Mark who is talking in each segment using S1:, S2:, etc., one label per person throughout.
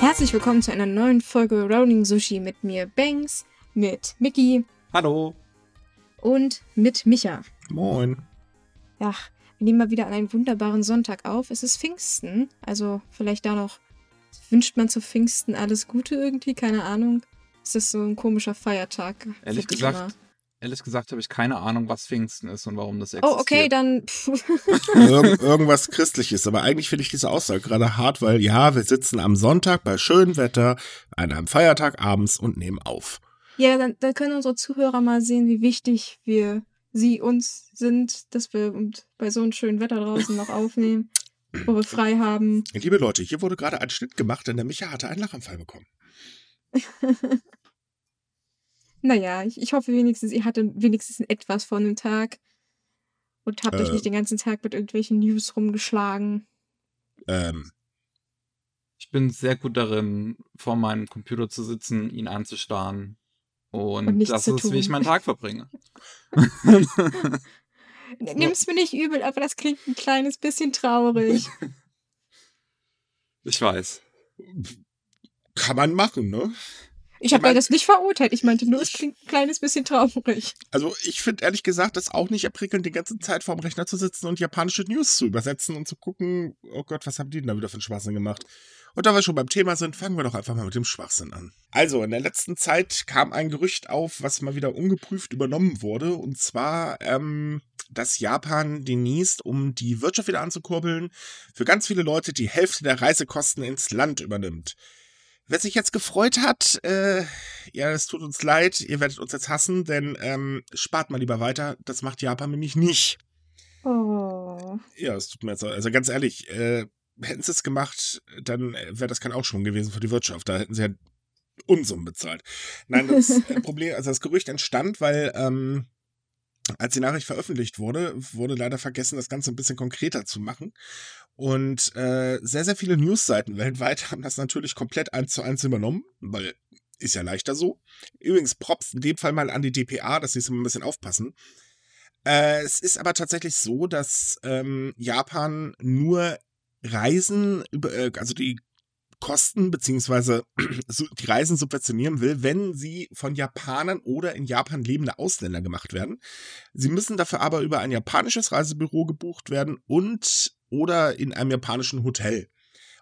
S1: Herzlich willkommen zu einer neuen Folge Rolling Sushi mit mir, Banks, mit Mickey
S2: Hallo.
S1: und mit Micha.
S3: Moin.
S1: Ja, wir nehmen mal wieder an einem wunderbaren Sonntag auf. Es ist Pfingsten, also vielleicht da noch wünscht man zu Pfingsten alles Gute irgendwie, keine Ahnung. Es ist so ein komischer Feiertag.
S2: Ehrlich gesagt,
S1: immer.
S2: Ehrlich gesagt habe ich keine Ahnung, was Pfingsten ist und warum das existiert.
S1: Oh, okay, dann. Pff,
S3: Irg irgendwas Christliches. Aber eigentlich finde ich diese Aussage gerade hart, weil ja, wir sitzen am Sonntag bei schönem Wetter an einem Feiertag abends und nehmen auf.
S1: ja, dann, dann können unsere Zuhörer mal sehen, wie wichtig wir sie uns sind, dass wir und bei so einem schönen Wetter draußen noch aufnehmen, wo wir frei haben.
S3: Liebe Leute, hier wurde gerade ein Schnitt gemacht, denn der Micha hatte einen Lachanfall bekommen.
S1: Naja, ich, ich hoffe wenigstens, ihr hattet wenigstens etwas von dem Tag und habt euch
S3: Äh.
S1: nicht den ganzen Tag mit irgendwelchen News rumgeschlagen.
S3: Ähm,
S2: Ich bin sehr gut darin, vor meinem Computer zu sitzen, ihn anzustarren. Und,
S1: Und
S2: das
S1: zu
S2: ist, wie ich meinen Tag verbringe.
S1: Nimm's mir nicht übel, aber das klingt ein kleines bisschen traurig.
S2: ich weiß.
S3: kann man machen, ne?
S1: Ich habe ja das nicht verurteilt. Ich meinte nur, es klingt ein kleines bisschen traurig.
S3: Also ich finde ehrlich gesagt das auch nicht erprickelnd, die ganze Zeit vorm Rechner zu sitzen und japanische News zu übersetzen und zu gucken, oh Gott, was haben die denn da wieder für einen Schwachsinn gemacht? Und da wir schon beim Thema sind, fangen wir doch einfach mal mit dem Schwachsinn an. Also, in der letzten Zeit kam ein Gerücht auf, was mal wieder ungeprüft übernommen wurde, und zwar, ähm, dass Japan demnächst, um die Wirtschaft wieder anzukurbeln, für ganz viele Leute die Hälfte der Reisekosten ins Land übernimmt. Wer sich jetzt gefreut hat, äh, ja, es tut uns leid, ihr werdet uns jetzt hassen, denn ähm, spart mal lieber weiter. Das macht Japan nämlich nicht.
S1: Oh.
S3: Ja, es tut mir jetzt, also ganz ehrlich, äh, hätten sie es gemacht, dann wäre das kein Aufschwung gewesen für die Wirtschaft. Da hätten sie ja Unsummen bezahlt. Nein, das äh, Problem, also das Gerücht entstand, weil ähm, als die Nachricht veröffentlicht wurde, wurde leider vergessen, das Ganze ein bisschen konkreter zu machen. Und äh, sehr, sehr viele Newsseiten weltweit haben das natürlich komplett eins zu eins übernommen, weil ist ja leichter so. Übrigens, Props in dem Fall mal an die DPA, dass sie es immer ein bisschen aufpassen. Äh, es ist aber tatsächlich so, dass ähm, Japan nur Reisen, äh, also die Kosten beziehungsweise die Reisen subventionieren will, wenn sie von Japanern oder in Japan lebende Ausländer gemacht werden. Sie müssen dafür aber über ein japanisches Reisebüro gebucht werden und oder in einem japanischen Hotel.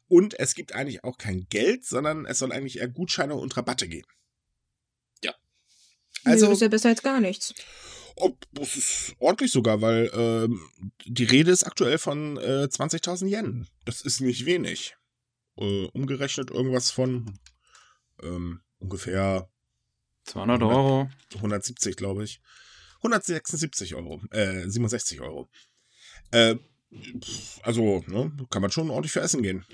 S3: Und es gibt eigentlich auch kein Geld, sondern es soll eigentlich eher Gutscheine und Rabatte geben. Ja.
S1: Also
S3: Also,
S1: ist ja besser als gar nichts.
S3: ob, das ist ordentlich sogar, weil ähm, die Rede ist aktuell von äh, 20.000 Yen. Das ist nicht wenig. Äh, umgerechnet irgendwas von ähm, ungefähr
S2: 200 Euro.
S3: 170, glaube ich. 176 Euro. Äh, 67 Euro. Äh, also, ne, kann man schon ordentlich für Essen gehen.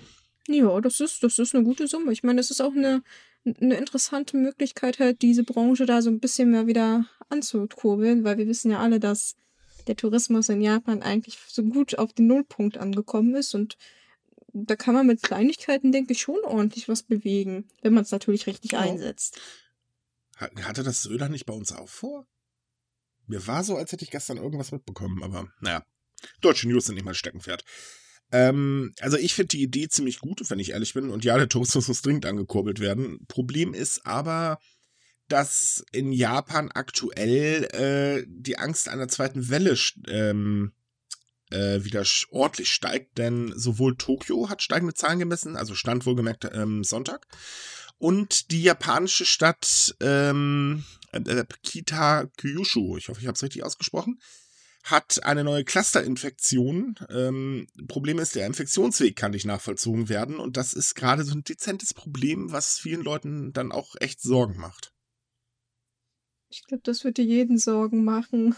S1: Ja, das ist, das ist eine gute Summe. Ich meine, das ist auch eine, eine interessante Möglichkeit, halt diese Branche da so ein bisschen mehr wieder anzukurbeln, weil wir wissen ja alle, dass der Tourismus in Japan eigentlich so gut auf den Nullpunkt angekommen ist und da kann man mit Kleinigkeiten, denke ich, schon ordentlich was bewegen, wenn man es natürlich richtig
S3: Ja.
S1: einsetzt.
S3: Hat- Hatte das Söder nicht bei uns auch vor? Mir war so, als hätte ich gestern irgendwas mitbekommen, aber naja. Deutsche News sind nicht mein Steckenpferd. Ähm, also ich finde die Idee ziemlich gut, wenn ich ehrlich bin. Und ja, der Tourismus muss dringend angekurbelt werden. Problem ist aber, dass in Japan aktuell äh, die Angst einer zweiten Welle ähm, äh, wieder ordentlich steigt, denn sowohl Tokio hat steigende Zahlen gemessen, also stand wohlgemerkt ähm, Sonntag, und die japanische Stadt ähm, äh, Kita Kyushu, ich hoffe, ich habe es richtig ausgesprochen, hat eine neue Clusterinfektion. Ähm, Problem ist, der Infektionsweg kann nicht nachvollzogen werden und das ist gerade so ein dezentes Problem, was vielen Leuten dann auch echt Sorgen macht.
S1: Ich glaube, das würde jeden Sorgen machen.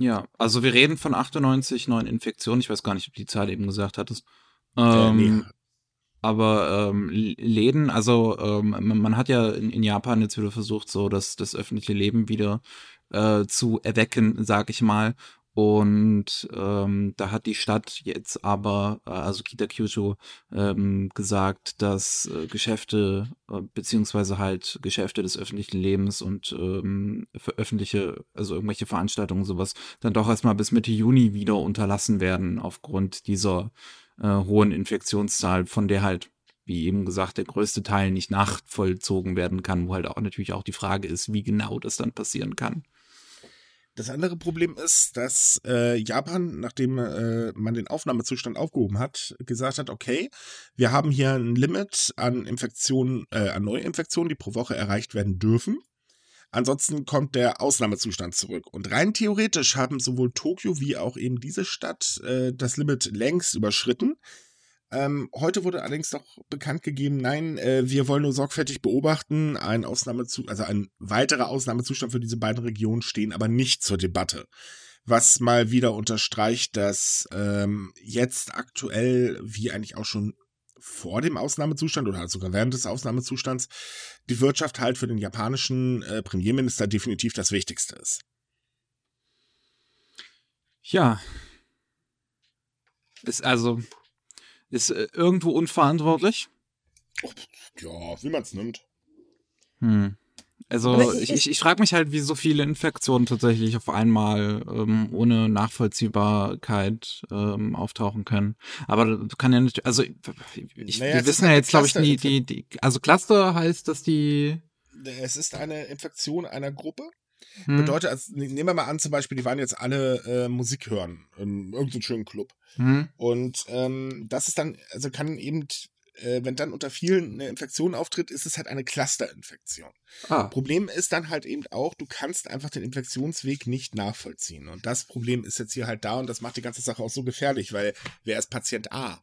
S2: Ja, also wir reden von 98 neuen Infektionen. Ich weiß gar nicht, ob die Zahl eben gesagt hattest.
S3: Äh,
S2: Ähm,
S3: nee,
S2: Aber ähm, Läden, also ähm, man man hat ja in, in Japan jetzt wieder versucht, so das, das öffentliche Leben wieder äh, zu erwecken, sag ich mal. Und ähm, da hat die Stadt jetzt aber, äh, also Kita Kyushu, ähm, gesagt, dass äh, Geschäfte, äh, beziehungsweise halt Geschäfte des öffentlichen Lebens und ähm, für öffentliche, also irgendwelche Veranstaltungen, sowas, dann doch erstmal bis Mitte Juni wieder unterlassen werden, aufgrund dieser äh, hohen Infektionszahl, von der halt wie eben gesagt, der größte Teil nicht nachvollzogen werden kann, wo halt auch natürlich auch die Frage ist, wie genau das dann passieren kann.
S3: Das andere Problem ist, dass äh, Japan, nachdem äh, man den Aufnahmezustand aufgehoben hat, gesagt hat, okay, wir haben hier ein Limit an Infektionen, äh, an Neuinfektionen, die pro Woche erreicht werden dürfen. Ansonsten kommt der Ausnahmezustand zurück. Und rein theoretisch haben sowohl Tokio wie auch eben diese Stadt äh, das Limit längst überschritten. Ähm, heute wurde allerdings doch bekannt gegeben, nein, äh, wir wollen nur sorgfältig beobachten. Ein Ausnahmezu also ein weiterer Ausnahmezustand für diese beiden Regionen stehen aber nicht zur Debatte. Was mal wieder unterstreicht, dass ähm, jetzt aktuell, wie eigentlich auch schon vor dem Ausnahmezustand oder halt sogar während des Ausnahmezustands, die Wirtschaft halt für den japanischen äh, Premierminister definitiv das Wichtigste ist.
S2: Ja. Ist also ist äh, irgendwo unverantwortlich.
S3: Ja, wie man es nimmt.
S2: Hm. Also ich, ich, ich frage mich halt, wie so viele Infektionen tatsächlich auf einmal ähm, ohne Nachvollziehbarkeit ähm, auftauchen können. Aber das kann ja nicht, also ich, naja, wir wissen ja jetzt, glaube ich, die, die, die, also Cluster heißt, dass die.
S3: Es ist eine Infektion einer Gruppe. Hm. Bedeutet, also, nehmen wir mal an, zum Beispiel, die waren jetzt alle äh, Musik hören in irgendeinem schönen Club. Hm. Und ähm, das ist dann, also kann eben äh, wenn dann unter vielen eine Infektion auftritt, ist es halt eine Clusterinfektion. Ah. Problem ist dann halt eben auch, du kannst einfach den Infektionsweg nicht nachvollziehen. Und das Problem ist jetzt hier halt da und das macht die ganze Sache auch so gefährlich, weil wer ist Patient A?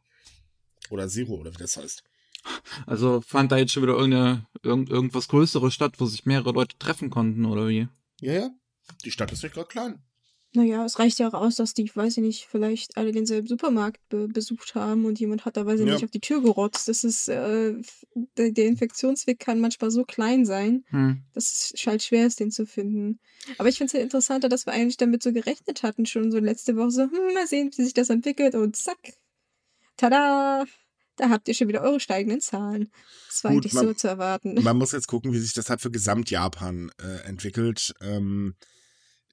S3: Oder Zero oder wie das heißt.
S2: Also fand da jetzt schon wieder irgendeine, irgend, irgendwas Größeres statt, wo sich mehrere Leute treffen konnten, oder wie?
S3: Ja, ja. Die Stadt ist nicht gerade klein.
S1: Naja, es reicht ja auch aus, dass die, weiß ich nicht, vielleicht alle denselben Supermarkt be besucht haben und jemand hat da, weiß ich ja. nicht, auf die Tür gerotzt. Das ist, äh, der, der, Infektionsweg kann manchmal so klein sein, hm. dass es halt schwer ist, den zu finden. Aber ich finde es ja interessanter, dass wir eigentlich damit so gerechnet hatten, schon so letzte Woche so, hm, mal sehen, wie sich das entwickelt und zack, tada, da habt ihr schon wieder eure steigenden Zahlen. Das war Gut, eigentlich man, so zu erwarten.
S3: Man muss jetzt gucken, wie sich das halt für Gesamtjapan äh, entwickelt. Ähm,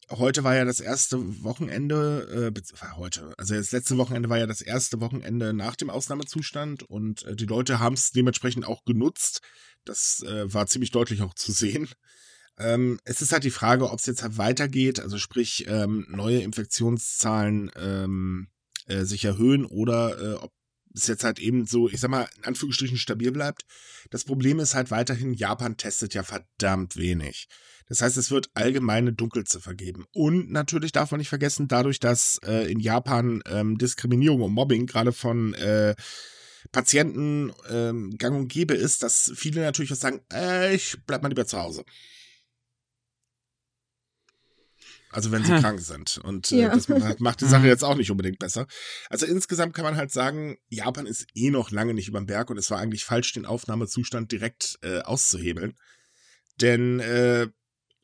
S3: heute war ja das erste Wochenende, äh, heute, also das letzte Wochenende war ja das erste Wochenende nach dem Ausnahmezustand und äh, die Leute haben es dementsprechend auch genutzt. Das äh, war ziemlich deutlich auch zu sehen. Ähm, es ist halt die Frage, ob es jetzt halt weitergeht, also sprich ähm, neue Infektionszahlen ähm, äh, sich erhöhen oder äh, ob es jetzt halt eben so, ich sag mal, in Anführungsstrichen stabil bleibt. Das Problem ist halt weiterhin, Japan testet ja verdammt wenig. Das heißt, es wird allgemeine Dunkelziffer geben. Und natürlich darf man nicht vergessen, dadurch, dass äh, in Japan ähm, Diskriminierung und Mobbing gerade von äh, Patienten ähm, gang und gäbe ist, dass viele natürlich auch sagen, äh, ich bleib mal lieber zu Hause. Also wenn sie krank sind. Und äh, ja. das macht die Sache jetzt auch nicht unbedingt besser. Also insgesamt kann man halt sagen, Japan ist eh noch lange nicht über den Berg und es war eigentlich falsch, den Aufnahmezustand direkt äh, auszuhebeln. Denn äh,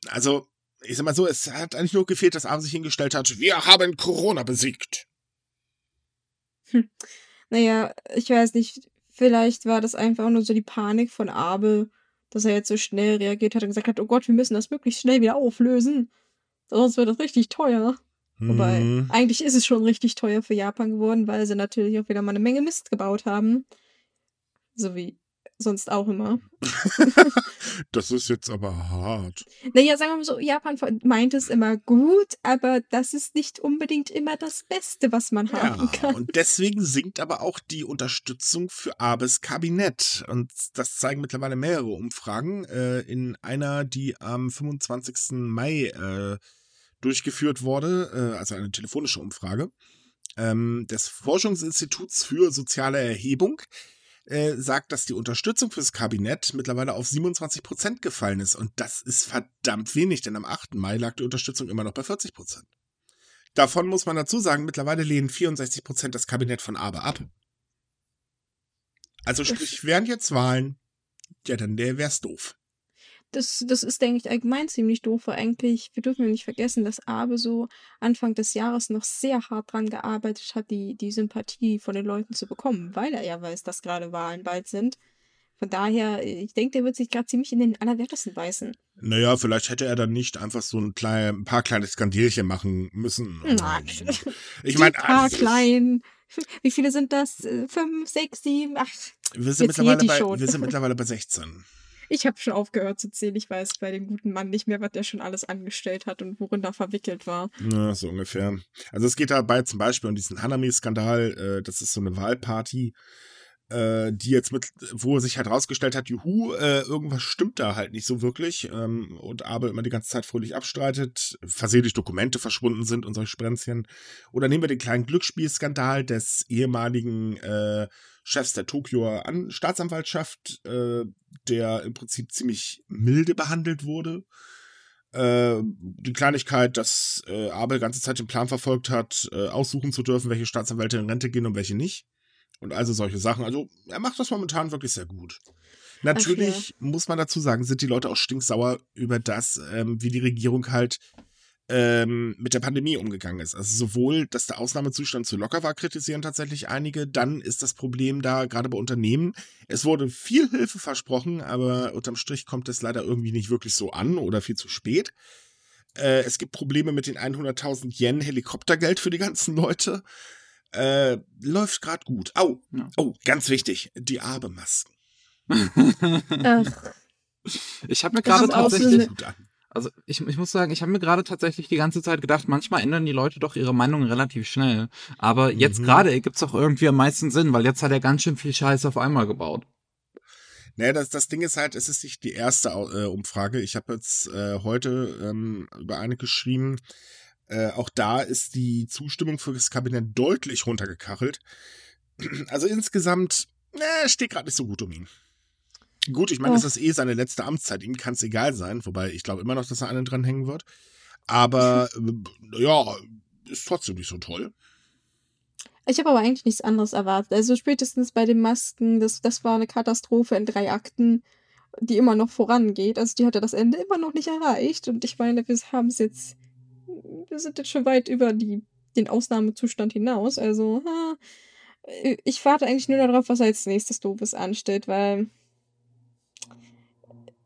S3: also, ich sag mal so, es hat eigentlich nur gefehlt, dass Arm sich hingestellt hat, wir haben Corona besiegt.
S1: Hm. Naja, ich weiß nicht, vielleicht war das einfach nur so die Panik von Abe, dass er jetzt so schnell reagiert hat und gesagt hat, oh Gott, wir müssen das möglichst schnell wieder auflösen. Sonst wird das richtig teuer. Wobei, mhm. eigentlich ist es schon richtig teuer für Japan geworden, weil sie natürlich auch wieder mal eine Menge Mist gebaut haben. So wie sonst auch immer.
S3: das ist jetzt aber hart.
S1: Naja, sagen wir mal so, Japan meint es immer gut, aber das ist nicht unbedingt immer das Beste, was man ja, haben kann.
S3: Und deswegen sinkt aber auch die Unterstützung für Abes Kabinett. Und das zeigen mittlerweile mehrere Umfragen. Äh, in einer, die am 25. Mai äh, durchgeführt wurde, äh, also eine telefonische Umfrage, ähm, des Forschungsinstituts für soziale Erhebung äh, sagt, dass die Unterstützung fürs Kabinett mittlerweile auf 27 Prozent gefallen ist. Und das ist verdammt wenig, denn am 8. Mai lag die Unterstützung immer noch bei 40 Prozent. Davon muss man dazu sagen, mittlerweile lehnen 64 Prozent das Kabinett von Aber ab. Also sprich, wären jetzt Wahlen, ja, dann wäre es doof
S1: das, das ist, denke ich, allgemein ziemlich doof, weil eigentlich, wir dürfen ja nicht vergessen, dass Abe so Anfang des Jahres noch sehr hart dran gearbeitet hat, die, die Sympathie von den Leuten zu bekommen, weil er ja weiß, dass gerade Wahlen bald sind. Von daher, ich denke, der wird sich gerade ziemlich in den Allerwertesten beißen.
S3: Naja, vielleicht hätte er dann nicht einfach so ein, klein, ein paar kleine Skandierchen machen müssen.
S1: Nein. Ich meine, ein paar kleinen Wie viele sind das? Fünf, sechs, sieben, acht?
S3: Wir sind, mittlerweile bei, wir sind mittlerweile bei 16.
S1: Ich habe schon aufgehört zu zählen. Ich weiß bei dem guten Mann nicht mehr, was der schon alles angestellt hat und worin er verwickelt war.
S3: Ja, so ungefähr. Also es geht dabei zum Beispiel um diesen Hanami-Skandal. Äh, das ist so eine Wahlparty, äh, die jetzt mit, wo sich halt rausgestellt hat, juhu, äh, irgendwas stimmt da halt nicht so wirklich. Ähm, und Abel immer die ganze Zeit fröhlich abstreitet, versehentlich Dokumente verschwunden sind und solche Sprenzchen. Oder nehmen wir den kleinen Glücksspielskandal des ehemaligen äh, Chefs der Tokioer An Staatsanwaltschaft, äh, der im Prinzip ziemlich milde behandelt wurde. Äh, die Kleinigkeit, dass äh, Abel ganze Zeit den Plan verfolgt hat, äh, aussuchen zu dürfen, welche Staatsanwälte in Rente gehen und welche nicht. Und also solche Sachen. Also er macht das momentan wirklich sehr gut. Natürlich muss man dazu sagen, sind die Leute auch stinksauer über das, ähm, wie die Regierung halt ähm, mit der Pandemie umgegangen ist. Also sowohl, dass der Ausnahmezustand zu locker war, kritisieren tatsächlich einige. Dann ist das Problem da, gerade bei Unternehmen, es wurde viel Hilfe versprochen, aber unterm Strich kommt es leider irgendwie nicht wirklich so an oder viel zu spät. Äh, es gibt Probleme mit den 100.000 Yen Helikoptergeld für die ganzen Leute. Äh, läuft gerade gut. Au,
S2: Ja.
S3: oh, ganz wichtig, die Abemasken.
S2: Ich habe mir gerade tatsächlich,
S1: eine-
S3: Gut an.
S2: also ich, ich muss sagen, ich habe mir gerade tatsächlich die ganze Zeit gedacht, manchmal ändern die Leute doch ihre Meinung relativ schnell. Aber jetzt
S3: Mhm.
S2: gerade gibt's doch irgendwie am meisten Sinn, weil jetzt hat er ganz schön viel Scheiß auf einmal gebaut.
S3: Naja, das, das Ding ist halt, es ist nicht die erste äh, Umfrage. Ich habe jetzt äh, heute ähm, über eine geschrieben. Äh, auch da ist die Zustimmung für das Kabinett deutlich runtergekachelt. Also insgesamt äh, steht gerade nicht so gut um ihn. Gut, ich meine, es
S1: Och.
S3: ist eh seine letzte Amtszeit. Ihm kann es egal sein. Wobei ich glaube immer noch, dass er einen dranhängen wird. Aber äh, ja, ist trotzdem nicht so toll.
S1: ich habe aber eigentlich nichts anderes erwartet. Also spätestens bei den Masken, das, das war eine Katastrophe in drei Akten, die immer noch vorangeht. Also die hatte das Ende immer noch nicht erreicht. Und ich meine, wir haben es jetzt, wir sind jetzt schon weit über die, den Ausnahmezustand hinaus. Also, ha, ich warte eigentlich nur darauf, was er als nächstes Doofes anstellt, weil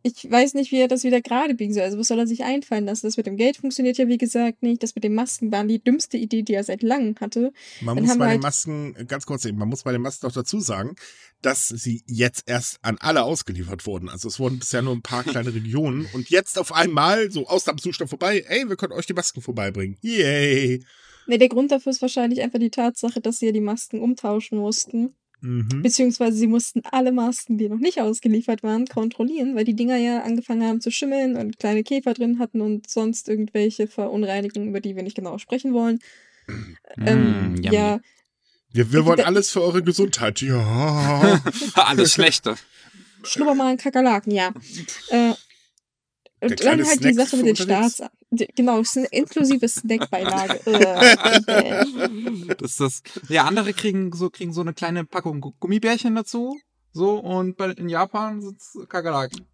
S1: ich weiß nicht, wie er das wieder gerade biegen soll. Also, was soll er sich einfallen lassen? Das mit dem Geld funktioniert ja, wie gesagt, nicht. Das mit den Masken war die dümmste Idee, die er seit langem hatte.
S3: Man
S1: Dann
S3: muss bei
S1: wir
S3: den
S1: halt-
S3: Masken, ganz kurz eben, man muss bei den Masken auch dazu sagen, dass sie jetzt erst an alle ausgeliefert wurden. Also es wurden bisher nur ein paar kleine Regionen und jetzt auf einmal, so Ausnahmezustand vorbei, ey, wir können euch die Masken vorbeibringen. Yay!
S1: Ne, der Grund dafür ist wahrscheinlich einfach die Tatsache, dass sie ja die Masken umtauschen mussten.
S3: Mhm.
S1: Beziehungsweise sie mussten alle Masken, die noch nicht ausgeliefert waren, kontrollieren, weil die Dinger ja angefangen haben zu schimmeln und kleine Käfer drin hatten und sonst irgendwelche Verunreinigungen, über die wir nicht genau sprechen wollen. Ähm,
S2: Mm, yummy.
S1: ja,
S3: Wir, wir wollen alles für eure Gesundheit. Ja.
S2: Alles Schlechte.
S1: schnupper mal einen Kakerlaken, ja. Äh, und dann halt
S3: Snack
S1: die Sache mit den die- Genau, es ist eine inklusive Snackbeilage.
S2: Das ist das. Ja, andere kriegen so, kriegen so eine kleine Packung Gu- Gummibärchen dazu. So, und bei, in Japan sind's Kakerlaken.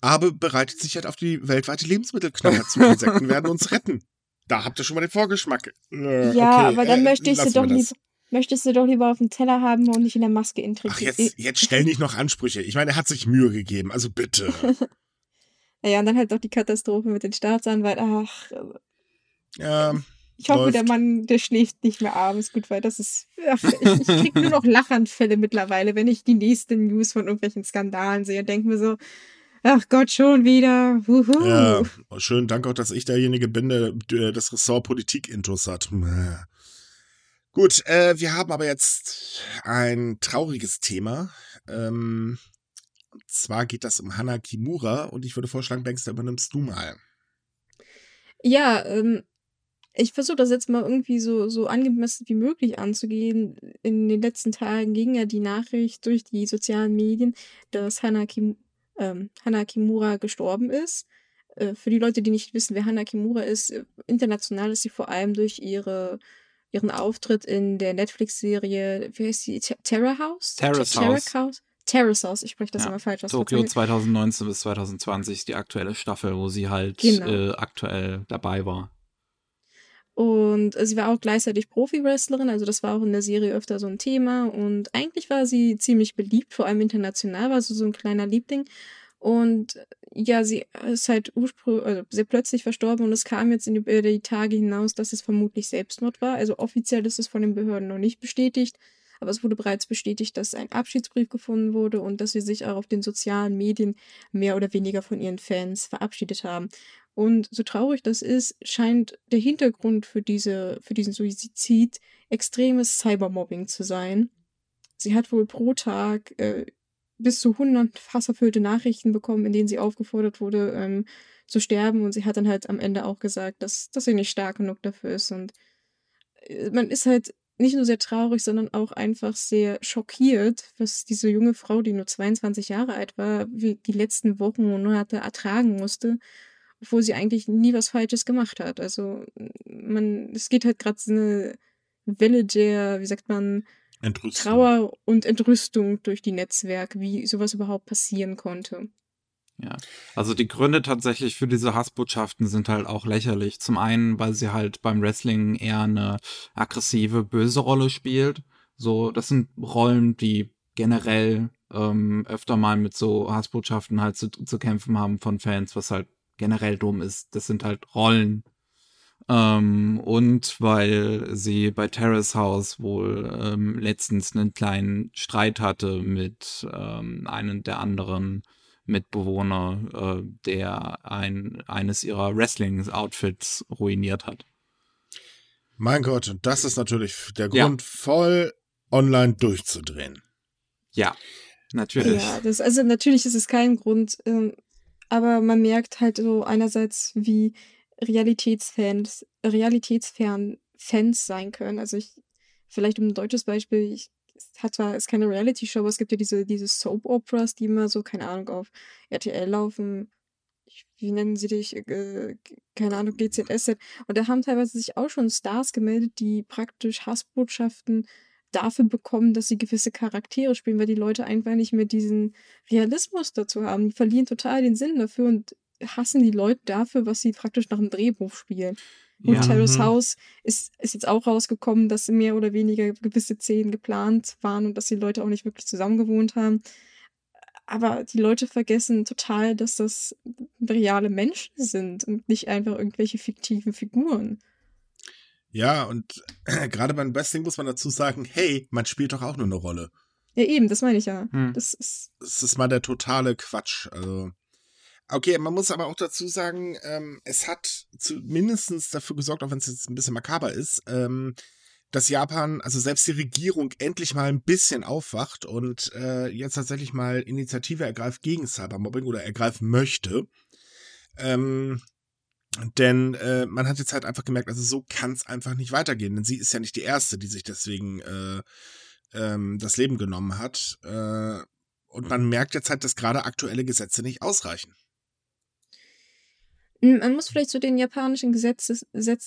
S3: Aber bereitet sich halt auf die weltweite Lebensmittelknaller zu. Insekten werden uns retten. Da habt ihr schon mal den Vorgeschmack. Äh,
S1: ja,
S3: okay,
S1: aber dann
S3: äh,
S1: möchte ich sie doch lieber... Möchtest du doch lieber auf dem Teller haben und nicht in der Maske integrieren.
S3: Ach, jetzt, jetzt stell nicht noch Ansprüche. Ich meine, er hat sich Mühe gegeben. Also bitte.
S1: Ja, und dann halt auch die Katastrophe mit den Staatsanwälten. Ach,
S3: Ja,
S1: ich hoffe,
S3: Läuft.
S1: der Mann, der schläft nicht mehr abends gut, weil das ist. Ach, ich, ich krieg nur noch Lachanfälle mittlerweile, wenn ich die nächste News von irgendwelchen Skandalen sehe und denke mir so, ach Gott, schon wieder. Wuhu.
S3: Ja, schön, danke auch, dass ich derjenige bin, der das Ressort Politik intus hat. Gut, äh, wir haben aber jetzt ein trauriges Thema. Ähm, und zwar geht das um Hana Kimura und ich würde vorschlagen, Banks, da übernimmst du mal.
S1: Ja, ähm, ich versuche das jetzt mal irgendwie so, so angemessen wie möglich anzugehen. In den letzten Tagen ging ja die Nachricht durch die sozialen Medien, dass Hana, Kim, ähm, Hana Kimura gestorben ist. Äh, für die Leute, die nicht wissen, wer Hana Kimura ist, äh, international ist sie vor allem durch ihre, ihren Auftritt in der Netflix-Serie, wie heißt die? Ter- Terror House?
S2: Terrace
S1: Terror
S2: House.
S1: House? Terrace House, ich spreche das
S2: Ja,
S1: immer falsch aus.
S2: Tokio
S1: verzeiht.
S2: 2019 bis 2020 ist die aktuelle Staffel, wo sie halt
S1: Genau.
S2: äh, aktuell dabei war.
S1: Und äh, sie war auch gleichzeitig Profi-Wrestlerin, also das war auch in der Serie öfter so ein Thema. Und eigentlich war sie ziemlich beliebt, vor allem international, war sie so ein kleiner Liebling. Und ja, sie ist halt ursprünglich, also sehr plötzlich verstorben und es kam jetzt in die, die Tage hinaus, dass es vermutlich Selbstmord war. Also offiziell ist es von den Behörden noch nicht bestätigt, aber es wurde bereits bestätigt, dass ein Abschiedsbrief gefunden wurde und dass sie sich auch auf den sozialen Medien mehr oder weniger von ihren Fans verabschiedet haben. Und so traurig das ist, scheint der Hintergrund für, diese, für diesen Suizid extremes Cybermobbing zu sein. Sie hat wohl pro Tag äh, bis zu 100 hasserfüllte Nachrichten bekommen, in denen sie aufgefordert wurde, ähm, zu sterben. Und sie hat dann halt am Ende auch gesagt, dass, dass sie nicht stark genug dafür ist. Und äh, man ist halt nicht nur sehr traurig, sondern auch einfach sehr schockiert, was diese junge Frau, die nur 22 Jahre alt war, die letzten Wochen und Monate ertragen musste, obwohl sie eigentlich nie was Falsches gemacht hat. Also man, es geht halt gerade so eine Welle der, wie sagt man,
S3: Entrüstung.
S1: Trauer und Entrüstung durch die Netzwerke, wie sowas überhaupt passieren konnte.
S2: Ja, also die Gründe tatsächlich für diese Hassbotschaften sind halt auch lächerlich. Zum einen, weil sie halt beim Wrestling eher eine aggressive, böse Rolle spielt. So, das sind Rollen, die generell ähm, öfter mal mit so Hassbotschaften halt zu, zu kämpfen haben von Fans, was halt generell dumm ist. Das sind halt Rollen, ähm, und weil sie bei Terrace House wohl ähm, letztens einen kleinen Streit hatte mit ähm, einem der anderen Mitbewohner, äh, der ein, eines ihrer Wrestling-Outfits ruiniert hat.
S3: Mein Gott, und das ist natürlich der Grund, ja. voll online durchzudrehen.
S2: Ja, natürlich.
S1: Ja, das, also natürlich ist es kein Grund, ähm, aber man merkt halt so einerseits, wie Realitätsfans, realitätsfern Fans sein können. Also ich, vielleicht um ein deutsches Beispiel, ich hat zwar, ist keine Reality-Show, aber es gibt ja diese, diese Soap-Operas, die immer so, keine Ahnung, auf RTL laufen. Wie nennen sie dich? Äh, keine Ahnung, GZSZ. Und da haben teilweise sich auch schon Stars gemeldet, die praktisch Hassbotschaften dafür bekommen, dass sie gewisse Charaktere spielen, weil die Leute einfach nicht mehr diesen Realismus dazu haben. Die verlieren total den Sinn dafür und hassen die Leute dafür, was sie praktisch nach einem Drehbuch spielen. Und ja, Terrace mhm. House ist, ist jetzt auch rausgekommen, dass mehr oder weniger gewisse Szenen geplant waren und dass die Leute auch nicht wirklich zusammen gewohnt haben. Aber die Leute vergessen total, dass das reale Menschen sind und nicht einfach irgendwelche fiktiven Figuren.
S3: Ja, und äh, gerade beim Wrestling muss man dazu sagen, hey, man spielt doch auch nur eine Rolle.
S1: Ja, eben, das meine ich ja.
S3: Hm. Das, ist das ist mal der totale Quatsch. Also, Okay, man muss aber auch dazu sagen, ähm, es hat zumindest dafür gesorgt, auch wenn es jetzt ein bisschen makaber ist, ähm, dass Japan, also selbst die Regierung endlich mal ein bisschen aufwacht und äh, jetzt tatsächlich mal Initiative ergreift gegen Cybermobbing oder ergreifen möchte. Ähm, denn äh, man hat jetzt halt einfach gemerkt, also so kann es einfach nicht weitergehen. Denn sie ist ja nicht die Erste, die sich deswegen äh, ähm, das Leben genommen hat. Äh, und man merkt jetzt halt, dass gerade aktuelle Gesetze nicht ausreichen.
S1: Man muss vielleicht zu den japanischen Gesetzen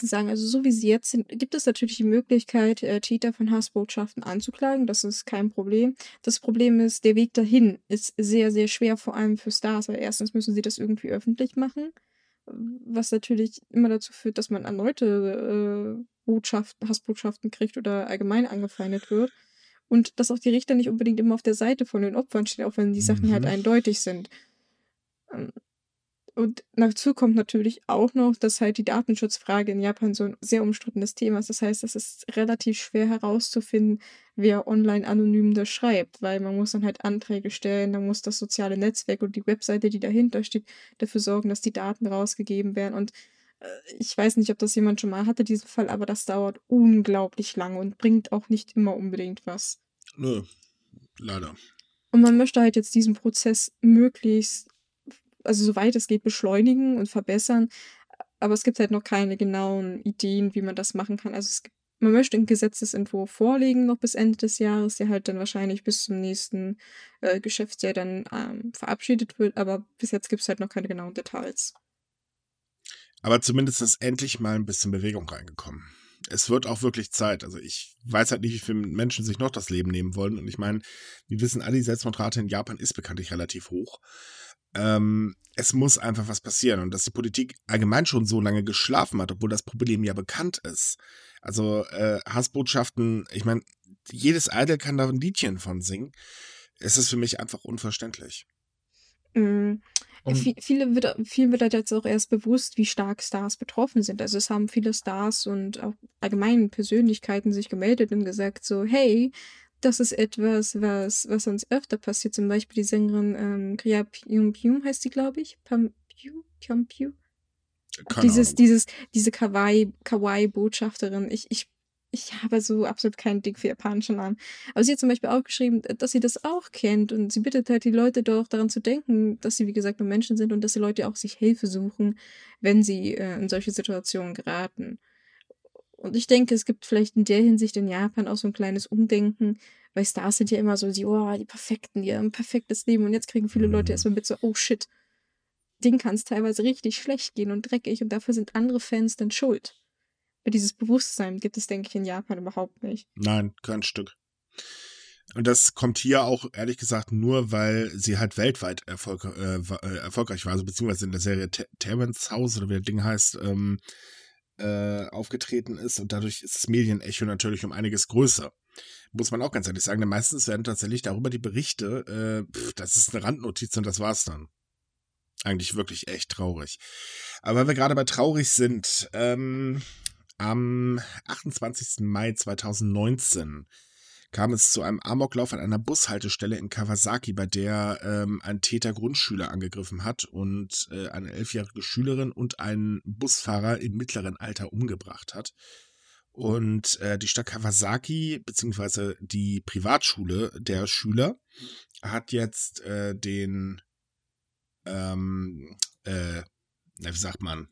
S1: sagen, also so wie sie jetzt sind, gibt es natürlich die Möglichkeit, äh, Täter von Hassbotschaften anzuklagen. Das ist kein Problem. Das Problem ist, der Weg dahin ist sehr, sehr schwer, vor allem für Stars, weil erstens müssen sie das irgendwie öffentlich machen, was natürlich immer dazu führt, dass man erneute äh, Botschaften, Hassbotschaften kriegt oder allgemein angefeindet wird. Und dass auch die Richter nicht unbedingt immer auf der Seite von den Opfern stehen, auch wenn die Sachen halt mhm. halt eindeutig sind. Ähm, und dazu kommt natürlich auch noch, dass halt die Datenschutzfrage in Japan so ein sehr umstrittenes Thema ist. Das heißt, es ist relativ schwer herauszufinden, wer online anonym das schreibt, weil man muss dann halt Anträge stellen, dann muss das soziale Netzwerk und die Webseite, die dahinter steht, dafür sorgen, dass die Daten rausgegeben werden. Und äh, ich weiß nicht, ob das jemand schon mal hatte, diesen Fall, aber das dauert unglaublich lange und bringt auch nicht immer unbedingt was.
S3: Nö, leider.
S1: Und man möchte halt jetzt diesen Prozess möglichst also soweit es geht, beschleunigen und verbessern. Aber es gibt halt noch keine genauen Ideen, wie man das machen kann. Also gibt, man möchte einen Gesetzesentwurf vorlegen, noch bis Ende des Jahres, der halt dann wahrscheinlich bis zum nächsten äh, Geschäftsjahr dann ähm, verabschiedet wird. Aber bis jetzt gibt es halt noch keine genauen Details.
S3: Aber zumindest ist endlich mal ein bisschen Bewegung reingekommen. Es wird auch wirklich Zeit. Also ich weiß halt nicht, wie viele Menschen sich noch das Leben nehmen wollen. Und ich meine, wir wissen alle, die Selbstmordrate in Japan ist bekanntlich relativ hoch ähm, es muss einfach was passieren und dass die Politik allgemein schon so lange geschlafen hat, obwohl das Problem ja bekannt ist. Also äh, Hassbotschaften, ich meine, jedes Idol kann da ein Liedchen von singen. Es ist für mich einfach unverständlich.
S1: Mm, viele wird, vielen wird halt jetzt auch erst bewusst, wie stark Stars betroffen sind. Also es haben viele Stars und auch allgemein Persönlichkeiten sich gemeldet und gesagt so, hey, das ist etwas, was, was uns öfter passiert. Zum Beispiel die Sängerin ähm, Kriya Pyum Pyum heißt sie, glaube ich. Pam Pyu, Pyum Pyu. Dieses, Ahnung. dieses, diese Kawaii, Kawaii-Botschafterin. Ich, ich ich habe so absolut kein Ding für japanische Namen. Aber sie hat zum Beispiel auch geschrieben, dass sie das auch kennt und sie bittet halt die Leute doch daran zu denken, dass sie, wie gesagt, nur Menschen sind und dass die Leute auch sich Hilfe suchen, wenn sie äh, in solche Situationen geraten. Und ich denke, es gibt vielleicht in der Hinsicht in Japan auch so ein kleines Umdenken, weil Stars sind ja immer so, die, oh, die Perfekten, die haben ein perfektes Leben und jetzt kriegen viele Leute erstmal mit so, oh shit, denen kann es teilweise richtig schlecht gehen und dreckig und dafür sind andere Fans dann schuld dieses Bewusstsein gibt es, denke ich, in Japan überhaupt nicht.
S3: Nein, kein Stück. Und das kommt hier auch, ehrlich gesagt, nur, weil sie halt weltweit erfolg, äh, äh erfolgreich war, also beziehungsweise in der Serie Terrence House oder wie das Ding heißt, ähm, äh, aufgetreten ist und dadurch ist das Medienecho natürlich um einiges größer. Muss man auch ganz ehrlich sagen, denn meistens werden tatsächlich darüber die Berichte, äh, pff, das ist eine Randnotiz und das war's dann. Eigentlich wirklich echt traurig. Aber weil wir gerade bei traurig sind, ähm, am 28. Mai 2019 kam es zu einem Amoklauf an einer Bushaltestelle in Kawasaki, bei der ähm, ein Täter Grundschüler angegriffen hat und äh, eine elfjährige Schülerin und einen Busfahrer im mittleren Alter umgebracht hat. Und äh, die Stadt Kawasaki, beziehungsweise die Privatschule der Schüler, hat jetzt äh, den, ähm, äh, wie sagt man,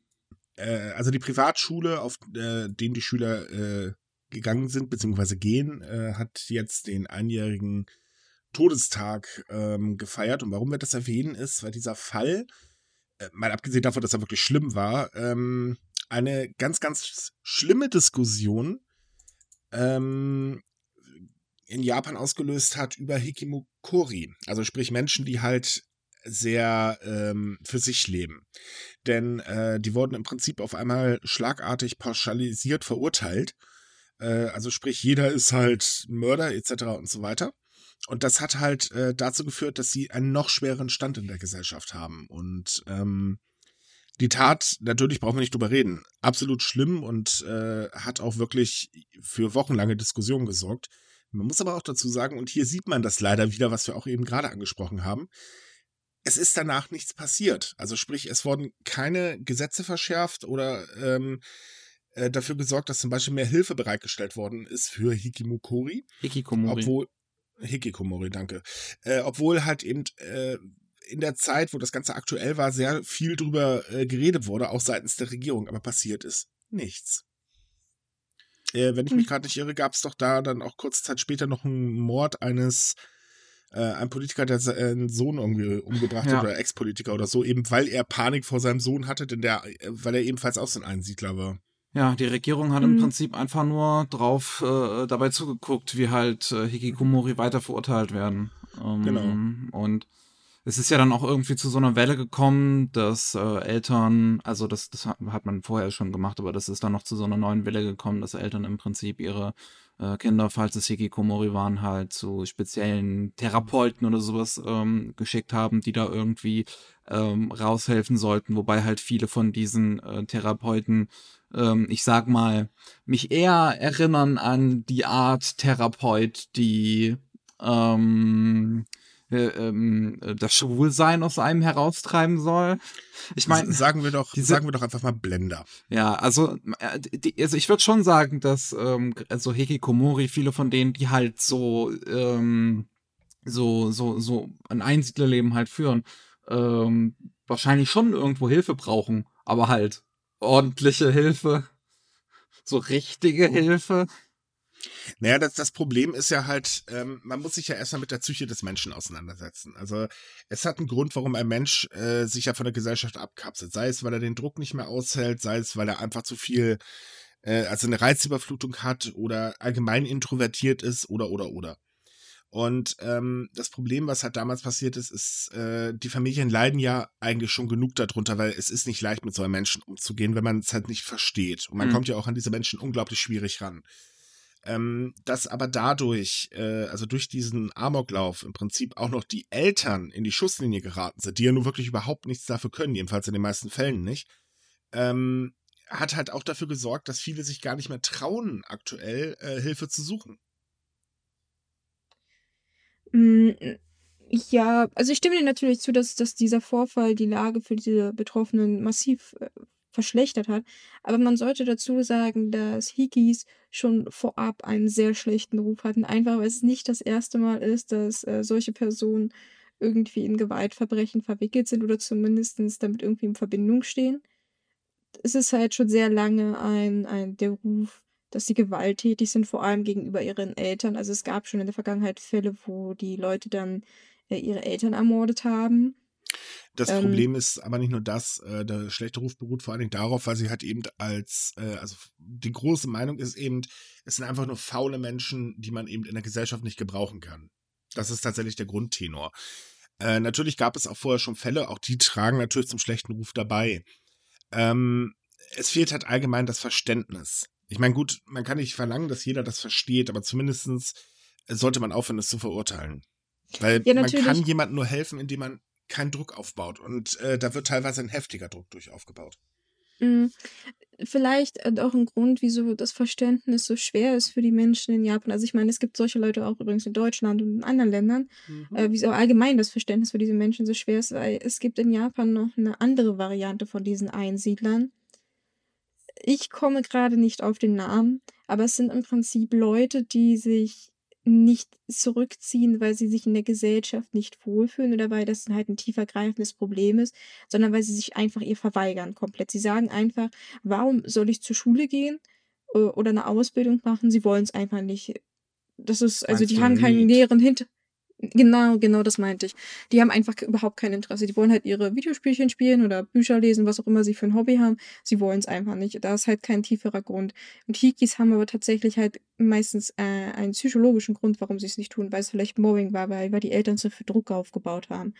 S3: äh, also die Privatschule, auf äh, den die Schüler äh, gegangen sind, beziehungsweise gehen, äh, hat jetzt den einjährigen Todestag ähm, gefeiert. Und warum wir das erwähnen, ist, weil dieser Fall, äh, mal abgesehen davon, dass er wirklich schlimm war, ähm, eine ganz, ganz schlimme Diskussion ähm, in Japan ausgelöst hat über Hikimokori. Also sprich Menschen, die halt sehr ähm, für sich leben. Denn äh, die wurden im Prinzip auf einmal schlagartig pauschalisiert verurteilt. Äh, also sprich, jeder ist halt Mörder etc. und so weiter. Und das hat halt äh, dazu geführt, dass sie einen noch schwereren Stand in der Gesellschaft haben. Und ähm, die Tat, natürlich brauchen wir nicht drüber reden, absolut schlimm und äh, hat auch wirklich für wochenlange Diskussionen gesorgt. Man muss aber auch dazu sagen, und hier sieht man das leider wieder, was wir auch eben gerade angesprochen haben, es ist danach nichts passiert. Also sprich, es wurden keine Gesetze verschärft oder ähm, äh, dafür gesorgt, dass zum Beispiel mehr Hilfe bereitgestellt worden ist für Hikimokori.
S2: Hikikomori.
S3: Obwohl, Hikikomori, danke. Äh, obwohl halt eben äh, in der Zeit, wo das Ganze aktuell war, sehr viel drüber äh, geredet wurde, auch seitens der Regierung, aber passiert ist nichts. Äh, wenn ich mich hm. gerade nicht irre, gab es doch da dann auch kurze Zeit später noch einen Mord eines äh, ein Politiker, der seinen Sohn irgendwie umgebracht ja. hat oder Ex-Politiker oder so, eben weil er Panik vor seinem Sohn hatte, denn der, äh, weil er ebenfalls auch so ein Einsiedler war.
S2: Ja, die Regierung hat mhm. im Prinzip einfach nur drauf äh, dabei zugeguckt, wie halt äh, Hikikomori weiter verurteilt werden. Ähm, genau. Und es ist ja dann auch irgendwie zu so einer Welle gekommen, dass äh, Eltern, also das, das hat man vorher schon gemacht, aber das ist dann noch zu so einer neuen Welle gekommen, dass Eltern im Prinzip ihre äh, Kinder, falls es Hikikomori waren, halt zu speziellen Therapeuten oder sowas ähm, geschickt haben, die da irgendwie ähm, raushelfen sollten, wobei halt viele von diesen äh, Therapeuten, ähm, ich sag mal, mich eher erinnern an die Art Therapeut, die ähm, äh, ähm, das Schwulsein aus einem heraustreiben soll.
S3: Ich meine, sagen wir doch, diese, sagen wir doch einfach mal Blender.
S2: Ja, also, äh, also ich würde schon sagen, dass ähm, also Hikikomori, viele von denen, die halt so ähm, so so so ein Einsiedlerleben halt führen, ähm, wahrscheinlich schon irgendwo Hilfe brauchen, aber halt ordentliche Hilfe, so richtige Hilfe.
S3: Naja, das, das Problem ist ja halt, ähm, man muss sich ja erstmal mit der Psyche des Menschen auseinandersetzen. Also es hat einen Grund, warum ein Mensch äh, sich ja von der Gesellschaft abkapselt. Sei es, weil er den Druck nicht mehr aushält, sei es, weil er einfach zu viel, äh, also eine Reizüberflutung hat oder allgemein introvertiert ist oder oder oder. Und ähm, das Problem, was halt damals passiert ist, ist, äh, die Familien leiden ja eigentlich schon genug darunter, weil es ist nicht leicht, mit so einem Menschen umzugehen, wenn man es halt nicht versteht. Und man mhm. kommt ja auch an diese Menschen unglaublich schwierig ran. Ähm, dass aber dadurch, äh, also durch diesen Amoklauf im Prinzip auch noch die Eltern in die Schusslinie geraten sind, die ja nun wirklich überhaupt nichts dafür können, jedenfalls in den meisten Fällen nicht, ähm, hat halt auch dafür gesorgt, dass viele sich gar nicht mehr trauen, aktuell äh, Hilfe zu suchen.
S1: Mm, ja, also ich stimme dir natürlich zu, dass, dass dieser Vorfall die Lage für diese Betroffenen massiv äh, verschlechtert hat. Aber man sollte dazu sagen, dass Hikis schon vorab einen sehr schlechten Ruf hatten, einfach weil es nicht das erste Mal ist, dass äh, solche Personen irgendwie in Gewaltverbrechen verwickelt sind oder zumindest damit irgendwie in Verbindung stehen. Es ist halt schon sehr lange ein, ein der Ruf, dass sie gewalttätig sind, vor allem gegenüber ihren Eltern. Also es gab schon in der Vergangenheit Fälle, wo die Leute dann äh, ihre Eltern ermordet haben.
S3: Das ähm, Problem ist aber nicht nur das, äh, der schlechte Ruf beruht vor allen Dingen darauf, weil sie halt eben als, äh, also die große Meinung ist eben, es sind einfach nur faule Menschen, die man eben in der Gesellschaft nicht gebrauchen kann. Das ist tatsächlich der Grundtenor. Äh, natürlich gab es auch vorher schon Fälle, auch die tragen natürlich zum schlechten Ruf dabei. Ähm, es fehlt halt allgemein das Verständnis. Ich meine, gut, man kann nicht verlangen, dass jeder das versteht, aber zumindest sollte man aufhören, das zu verurteilen. Weil ja, man kann jemandem nur helfen, indem man keinen Druck aufbaut. Und äh, da wird teilweise ein heftiger Druck durch aufgebaut.
S1: Mhm. Vielleicht auch ein Grund, wieso das Verständnis so schwer ist für die Menschen in Japan. Also ich meine, es gibt solche Leute auch übrigens in Deutschland und in anderen Ländern, mhm. äh, wieso allgemein das Verständnis für diese Menschen so schwer ist, weil es gibt in Japan noch eine andere Variante von diesen Einsiedlern. Ich komme gerade nicht auf den Namen, aber es sind im Prinzip Leute, die sich nicht zurückziehen, weil sie sich in der Gesellschaft nicht wohlfühlen oder weil das halt ein tiefergreifendes Problem ist, sondern weil sie sich einfach ihr verweigern komplett. Sie sagen einfach, warum soll ich zur Schule gehen äh, oder eine Ausbildung machen? Sie wollen es einfach nicht. Das ist, also die haben keinen näheren Hintergrund. Genau, genau das meinte ich. Die haben einfach überhaupt kein Interesse. Die wollen halt ihre Videospielchen spielen oder Bücher lesen, was auch immer sie für ein Hobby haben. Sie wollen es einfach nicht. Da ist halt kein tieferer Grund. Und Hikis haben aber tatsächlich halt meistens äh, einen psychologischen Grund, warum sie es nicht tun, weil es vielleicht Mobbing war, weil, weil die Eltern so viel Druck aufgebaut haben.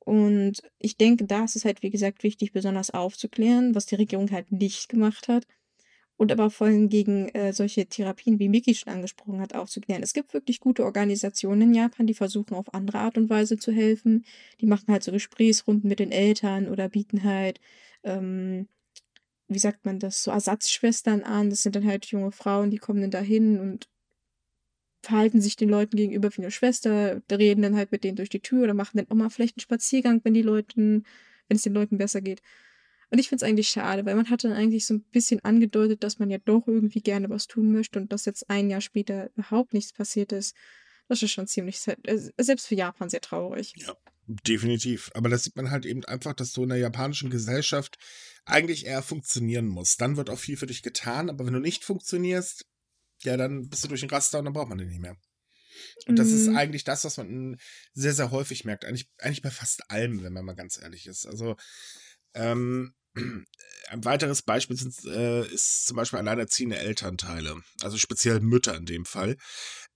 S1: Und ich denke, da ist es halt, wie gesagt, wichtig, besonders aufzuklären, was die Regierung halt nicht gemacht hat und aber vor allem gegen äh, solche Therapien, wie Miki schon angesprochen hat, aufzuklären. Es gibt wirklich gute Organisationen in Japan, die versuchen auf andere Art und Weise zu helfen. Die machen halt so Gesprächsrunden mit den Eltern oder bieten halt, ähm, wie sagt man das, so Ersatzschwestern an. Das sind dann halt junge Frauen, die kommen dann dahin und verhalten sich den Leuten gegenüber wie eine Schwester, reden dann halt mit denen durch die Tür oder machen dann auch mal vielleicht einen Spaziergang, wenn die Leuten, wenn es den Leuten besser geht. Und ich finde es eigentlich schade, weil man hatte eigentlich so ein bisschen angedeutet, dass man ja doch irgendwie gerne was tun möchte und dass jetzt ein Jahr später überhaupt nichts passiert ist. Das ist schon ziemlich, äh, selbst für Japan sehr traurig.
S3: Ja, definitiv. Aber das sieht man halt eben einfach, dass du in der japanischen Gesellschaft eigentlich eher funktionieren musst. Dann wird auch viel für dich getan, aber wenn du nicht funktionierst, ja, dann bist du durch den Raster und dann braucht man den nicht mehr. Und das ist mhm. eigentlich das, was man sehr, sehr häufig merkt. Eigentlich, eigentlich bei fast allem, wenn man mal ganz ehrlich ist. Also, ähm, ein weiteres Beispiel sind, äh, ist zum Beispiel alleinerziehende Elternteile, also speziell Mütter in dem Fall.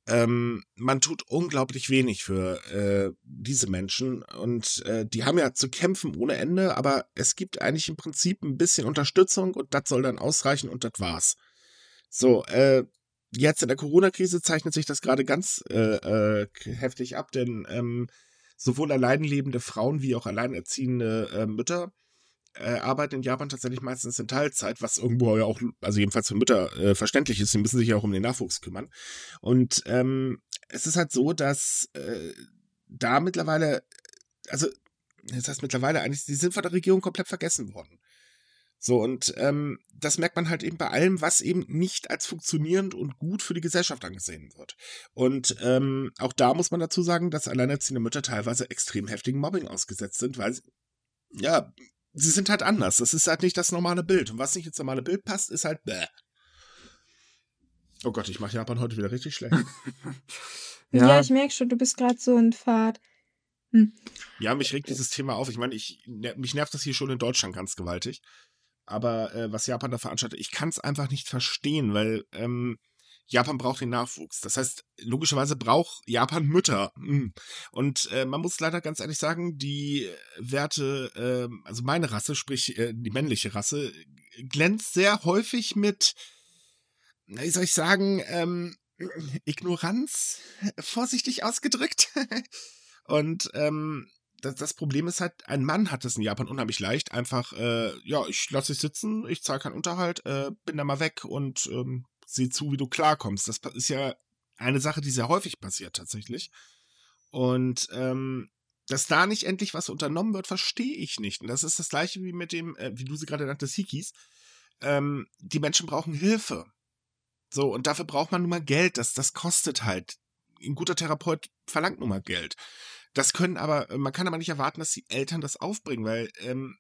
S3: Ähm, man tut unglaublich wenig für äh, diese Menschen und äh, die haben ja zu kämpfen ohne Ende, aber es gibt eigentlich im Prinzip ein bisschen Unterstützung und das soll dann ausreichen und das war's. So, äh, jetzt in der Corona-Krise zeichnet sich das gerade ganz äh, äh, heftig ab, denn ähm, sowohl alleinlebende Frauen wie auch alleinerziehende äh, Mütter äh, arbeiten in Japan tatsächlich meistens in Teilzeit, was irgendwo ja auch, also jedenfalls für Mütter äh, verständlich ist. Sie müssen sich ja auch um den Nachwuchs kümmern. Und ähm, es ist halt so, dass äh, da mittlerweile, also das heißt mittlerweile eigentlich, die sind von der Regierung komplett vergessen worden. So, und ähm, das merkt man halt eben bei allem, was eben nicht als funktionierend und gut für die Gesellschaft angesehen wird. Und ähm, auch da muss man dazu sagen, dass alleinerziehende Mütter teilweise extrem heftigen Mobbing ausgesetzt sind, weil ja, sie sind halt anders. Das ist halt nicht das normale Bild. Und was nicht ins normale Bild passt, ist halt bäh. Oh Gott, ich mache Japan heute wieder richtig schlecht.
S1: ja. ja. ich merke schon, du bist gerade so in Fahrt.
S3: Hm. Ja, mich regt dieses Thema auf. Ich meine, ich, mich nervt das hier schon in Deutschland ganz gewaltig. Aber äh, was Japan da veranstaltet, ich kann es einfach nicht verstehen, weil ähm, Japan braucht den Nachwuchs. Das heißt, logischerweise braucht Japan Mütter. Hm. Und äh, man muss leider ganz ehrlich sagen, die Werte, äh, also meine Rasse, sprich äh, die männliche Rasse, glänzt sehr häufig mit wie soll ich sagen, ähm, Ignoranz, vorsichtig ausgedrückt. Und ähm, das, das Problem ist halt, ein Mann hat es in Japan unheimlich leicht. Einfach, äh, ja, ich lasse dich sitzen, ich zahle keinen Unterhalt, äh, bin da mal weg und ähm, sieh zu, wie du klarkommst. Das ist ja eine Sache, die sehr häufig passiert tatsächlich. Und ähm, dass da nicht endlich was unternommen wird, verstehe ich nicht. Und das ist das gleiche wie mit dem, äh, wie du sie gerade nanntest, Hikis. Ähm, die Menschen brauchen Hilfe. So, und dafür braucht man nun mal Geld. Das, das kostet halt. Ein guter Therapeut verlangt nun mal Geld. Das können aber, man kann aber nicht erwarten, dass die Eltern das aufbringen, weil ähm,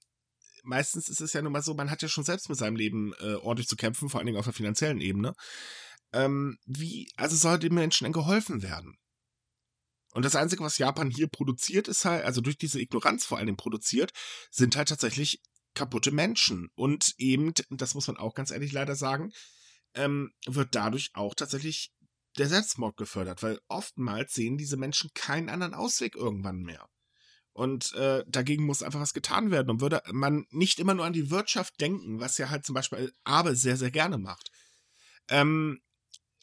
S3: meistens ist es ja nun mal so, man hat ja schon selbst mit seinem Leben äh, ordentlich zu kämpfen, vor allen Dingen auf der finanziellen Ebene. Ähm, wie, also soll den Menschen denn geholfen werden? Und das Einzige, was Japan hier produziert, ist halt, also durch diese Ignoranz vor allen Dingen produziert, sind halt tatsächlich kaputte Menschen. Und eben, das muss man auch ganz ehrlich leider sagen, ähm, wird dadurch auch tatsächlich der Selbstmord gefördert, weil oftmals sehen diese Menschen keinen anderen Ausweg irgendwann mehr. Und äh, dagegen muss einfach was getan werden. Und würde man nicht immer nur an die Wirtschaft denken, was ja halt zum Beispiel Abe sehr, sehr gerne macht, ähm,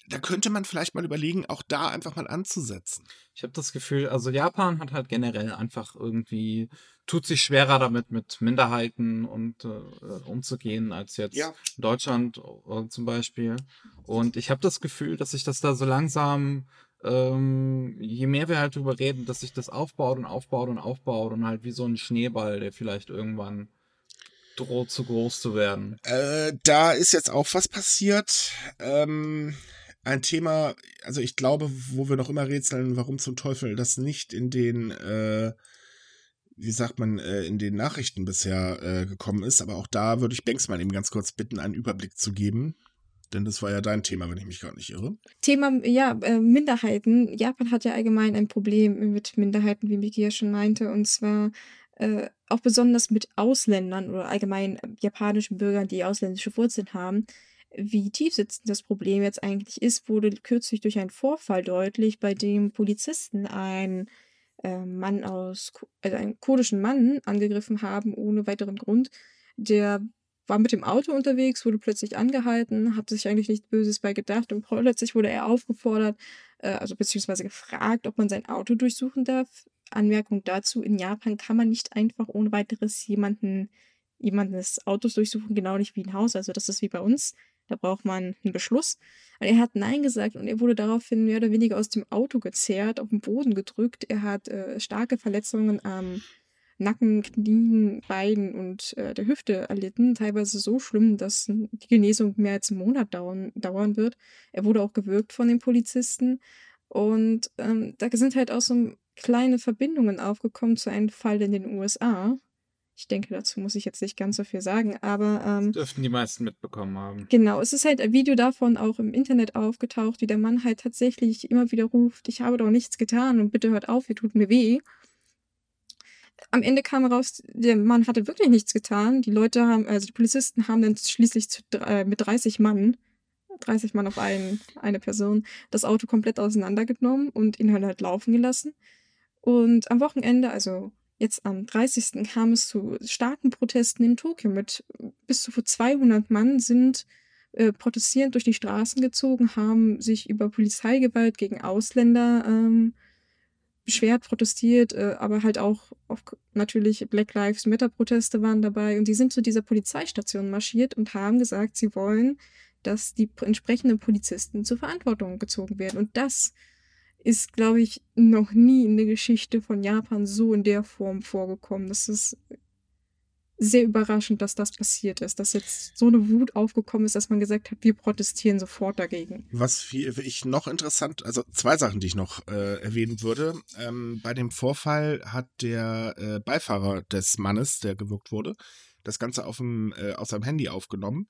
S3: da könnte man vielleicht mal überlegen, auch da einfach mal anzusetzen.
S2: Ich habe das Gefühl, also Japan hat halt generell einfach irgendwie, tut sich schwerer damit, mit Minderheiten und äh, umzugehen, als jetzt ja. Deutschland äh, zum Beispiel. Und ich habe das Gefühl, dass sich das da so langsam, ähm, je mehr wir halt drüber reden, dass sich das aufbaut und aufbaut und aufbaut und halt wie so ein Schneeball, der vielleicht irgendwann droht zu groß zu werden.
S3: Äh, da ist jetzt auch was passiert. Ähm, ein Thema, also ich glaube, wo wir noch immer rätseln, warum zum Teufel das nicht in den, äh, wie sagt man, äh, in den Nachrichten bisher äh, gekommen ist. Aber auch da würde ich Banks mal eben ganz kurz bitten, einen Überblick zu geben. Denn das war ja dein Thema, wenn ich mich gar nicht irre.
S1: Thema, ja, äh, Minderheiten. Japan hat ja allgemein ein Problem mit Minderheiten, wie Miki ja schon meinte. Und zwar äh, auch besonders mit Ausländern oder allgemein äh, japanischen Bürgern, die ausländische Wurzeln haben wie tiefsitzend das Problem jetzt eigentlich ist, wurde kürzlich durch einen Vorfall deutlich, bei dem Polizisten einen äh, Mann aus, also einen kurdischen Mann angegriffen haben, ohne weiteren Grund. Der war mit dem Auto unterwegs, wurde plötzlich angehalten, hat sich eigentlich nichts Böses bei gedacht und plötzlich wurde er aufgefordert, äh, also beziehungsweise gefragt, ob man sein Auto durchsuchen darf. Anmerkung dazu, in Japan kann man nicht einfach ohne weiteres jemanden jemandes Autos durchsuchen, genau nicht wie ein Haus. Also das ist wie bei uns. Da braucht man einen Beschluss. Und er hat Nein gesagt und er wurde daraufhin mehr oder weniger aus dem Auto gezerrt, auf den Boden gedrückt. Er hat äh, starke Verletzungen am Nacken, Knien, Beinen und äh, der Hüfte erlitten. Teilweise so schlimm, dass die Genesung mehr als einen Monat dauern, dauern wird. Er wurde auch gewürgt von den Polizisten. Und ähm, da sind halt auch so kleine Verbindungen aufgekommen zu einem Fall in den USA. Ich denke, dazu muss ich jetzt nicht ganz so viel sagen, aber. Ähm,
S2: das dürften die meisten mitbekommen haben.
S1: Genau, es ist halt ein Video davon auch im Internet aufgetaucht, wie der Mann halt tatsächlich immer wieder ruft: Ich habe doch nichts getan und bitte hört auf, ihr tut mir weh. Am Ende kam heraus, der Mann hatte wirklich nichts getan. Die Leute haben, also die Polizisten haben dann schließlich zu, äh, mit 30 Mann 30 Mann auf einen, eine Person, das Auto komplett auseinandergenommen und ihn halt laufen gelassen. Und am Wochenende, also Jetzt am 30. kam es zu starken Protesten in Tokio mit bis zu 200 Mann sind äh, protestierend durch die Straßen gezogen, haben sich über Polizeigewalt gegen Ausländer ähm, beschwert, protestiert, äh, aber halt auch auf, natürlich Black Lives Matter Proteste waren dabei und die sind zu dieser Polizeistation marschiert und haben gesagt, sie wollen, dass die entsprechenden Polizisten zur Verantwortung gezogen werden und das ist, glaube ich, noch nie in der Geschichte von Japan so in der Form vorgekommen. Das ist sehr überraschend, dass das passiert ist, dass jetzt so eine Wut aufgekommen ist, dass man gesagt hat, wir protestieren sofort dagegen.
S3: Was ich noch interessant, also zwei Sachen, die ich noch äh, erwähnen würde. Ähm, bei dem Vorfall hat der äh, Beifahrer des Mannes, der gewürgt wurde, das Ganze auf dem, äh, aus seinem Handy aufgenommen,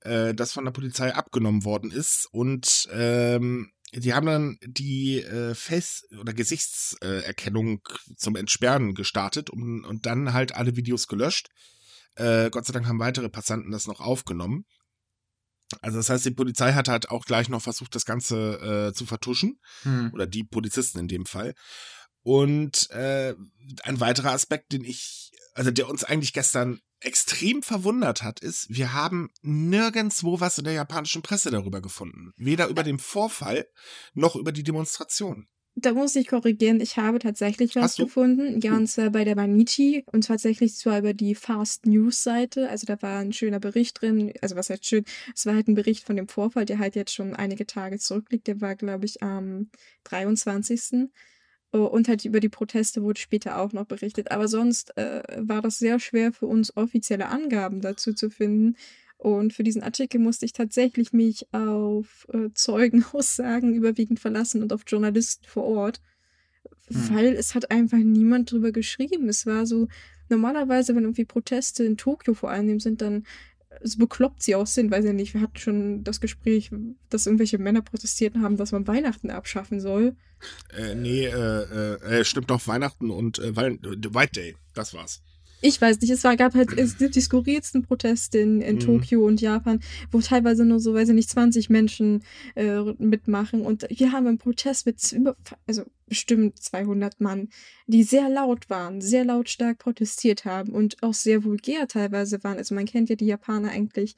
S3: äh, das von der Polizei abgenommen worden ist und ähm, die haben dann die äh, Face- oder Gesichtserkennung äh, zum Entsperren gestartet und, und dann halt alle Videos gelöscht. Äh, Gott sei Dank haben weitere Passanten das noch aufgenommen. Also das heißt, die Polizei hat halt auch gleich noch versucht, das Ganze äh, zu vertuschen. Hm. Oder die Polizisten in dem Fall. Und äh, ein weiterer Aspekt, den ich also der uns eigentlich gestern extrem verwundert hat, ist, wir haben nirgendswo was in der japanischen Presse darüber gefunden. Weder über den Vorfall noch über die Demonstration.
S1: Da muss ich korrigieren. Ich habe tatsächlich was gefunden. Ja, und zwar bei der Banichi und tatsächlich zwar über die Fast News Seite. Also da war ein schöner Bericht drin. Also was heißt schön? Es war halt ein Bericht von dem Vorfall, der halt jetzt schon einige Tage zurückliegt. Der war, glaube ich, am 23. Und halt über die Proteste wurde später auch noch berichtet. Aber sonst äh, war das sehr schwer für uns, offizielle Angaben dazu zu finden. Und für diesen Artikel musste ich tatsächlich mich auf äh, Zeugenaussagen überwiegend verlassen und auf Journalisten vor Ort, hm. weil es hat einfach niemand drüber geschrieben. Es war so, normalerweise, wenn irgendwie Proteste in Tokio vor allem sind, dann so bekloppt sie auch sind, weiß ich nicht. Wir hatten schon das Gespräch, dass irgendwelche Männer protestiert haben, dass man Weihnachten abschaffen soll.
S3: Äh, nee, äh, äh, stimmt doch Weihnachten und äh, White Day, das war's
S1: ich weiß nicht, es war, gab halt es gibt die skurrilsten Proteste in, in mhm. Tokio und Japan, wo teilweise nur so, weiß ich nicht, 20 Menschen äh, mitmachen. Und wir haben einen Protest mit über, also bestimmt 200 Mann, die sehr laut waren, sehr lautstark protestiert haben und auch sehr vulgär teilweise waren. Also man kennt ja die Japaner eigentlich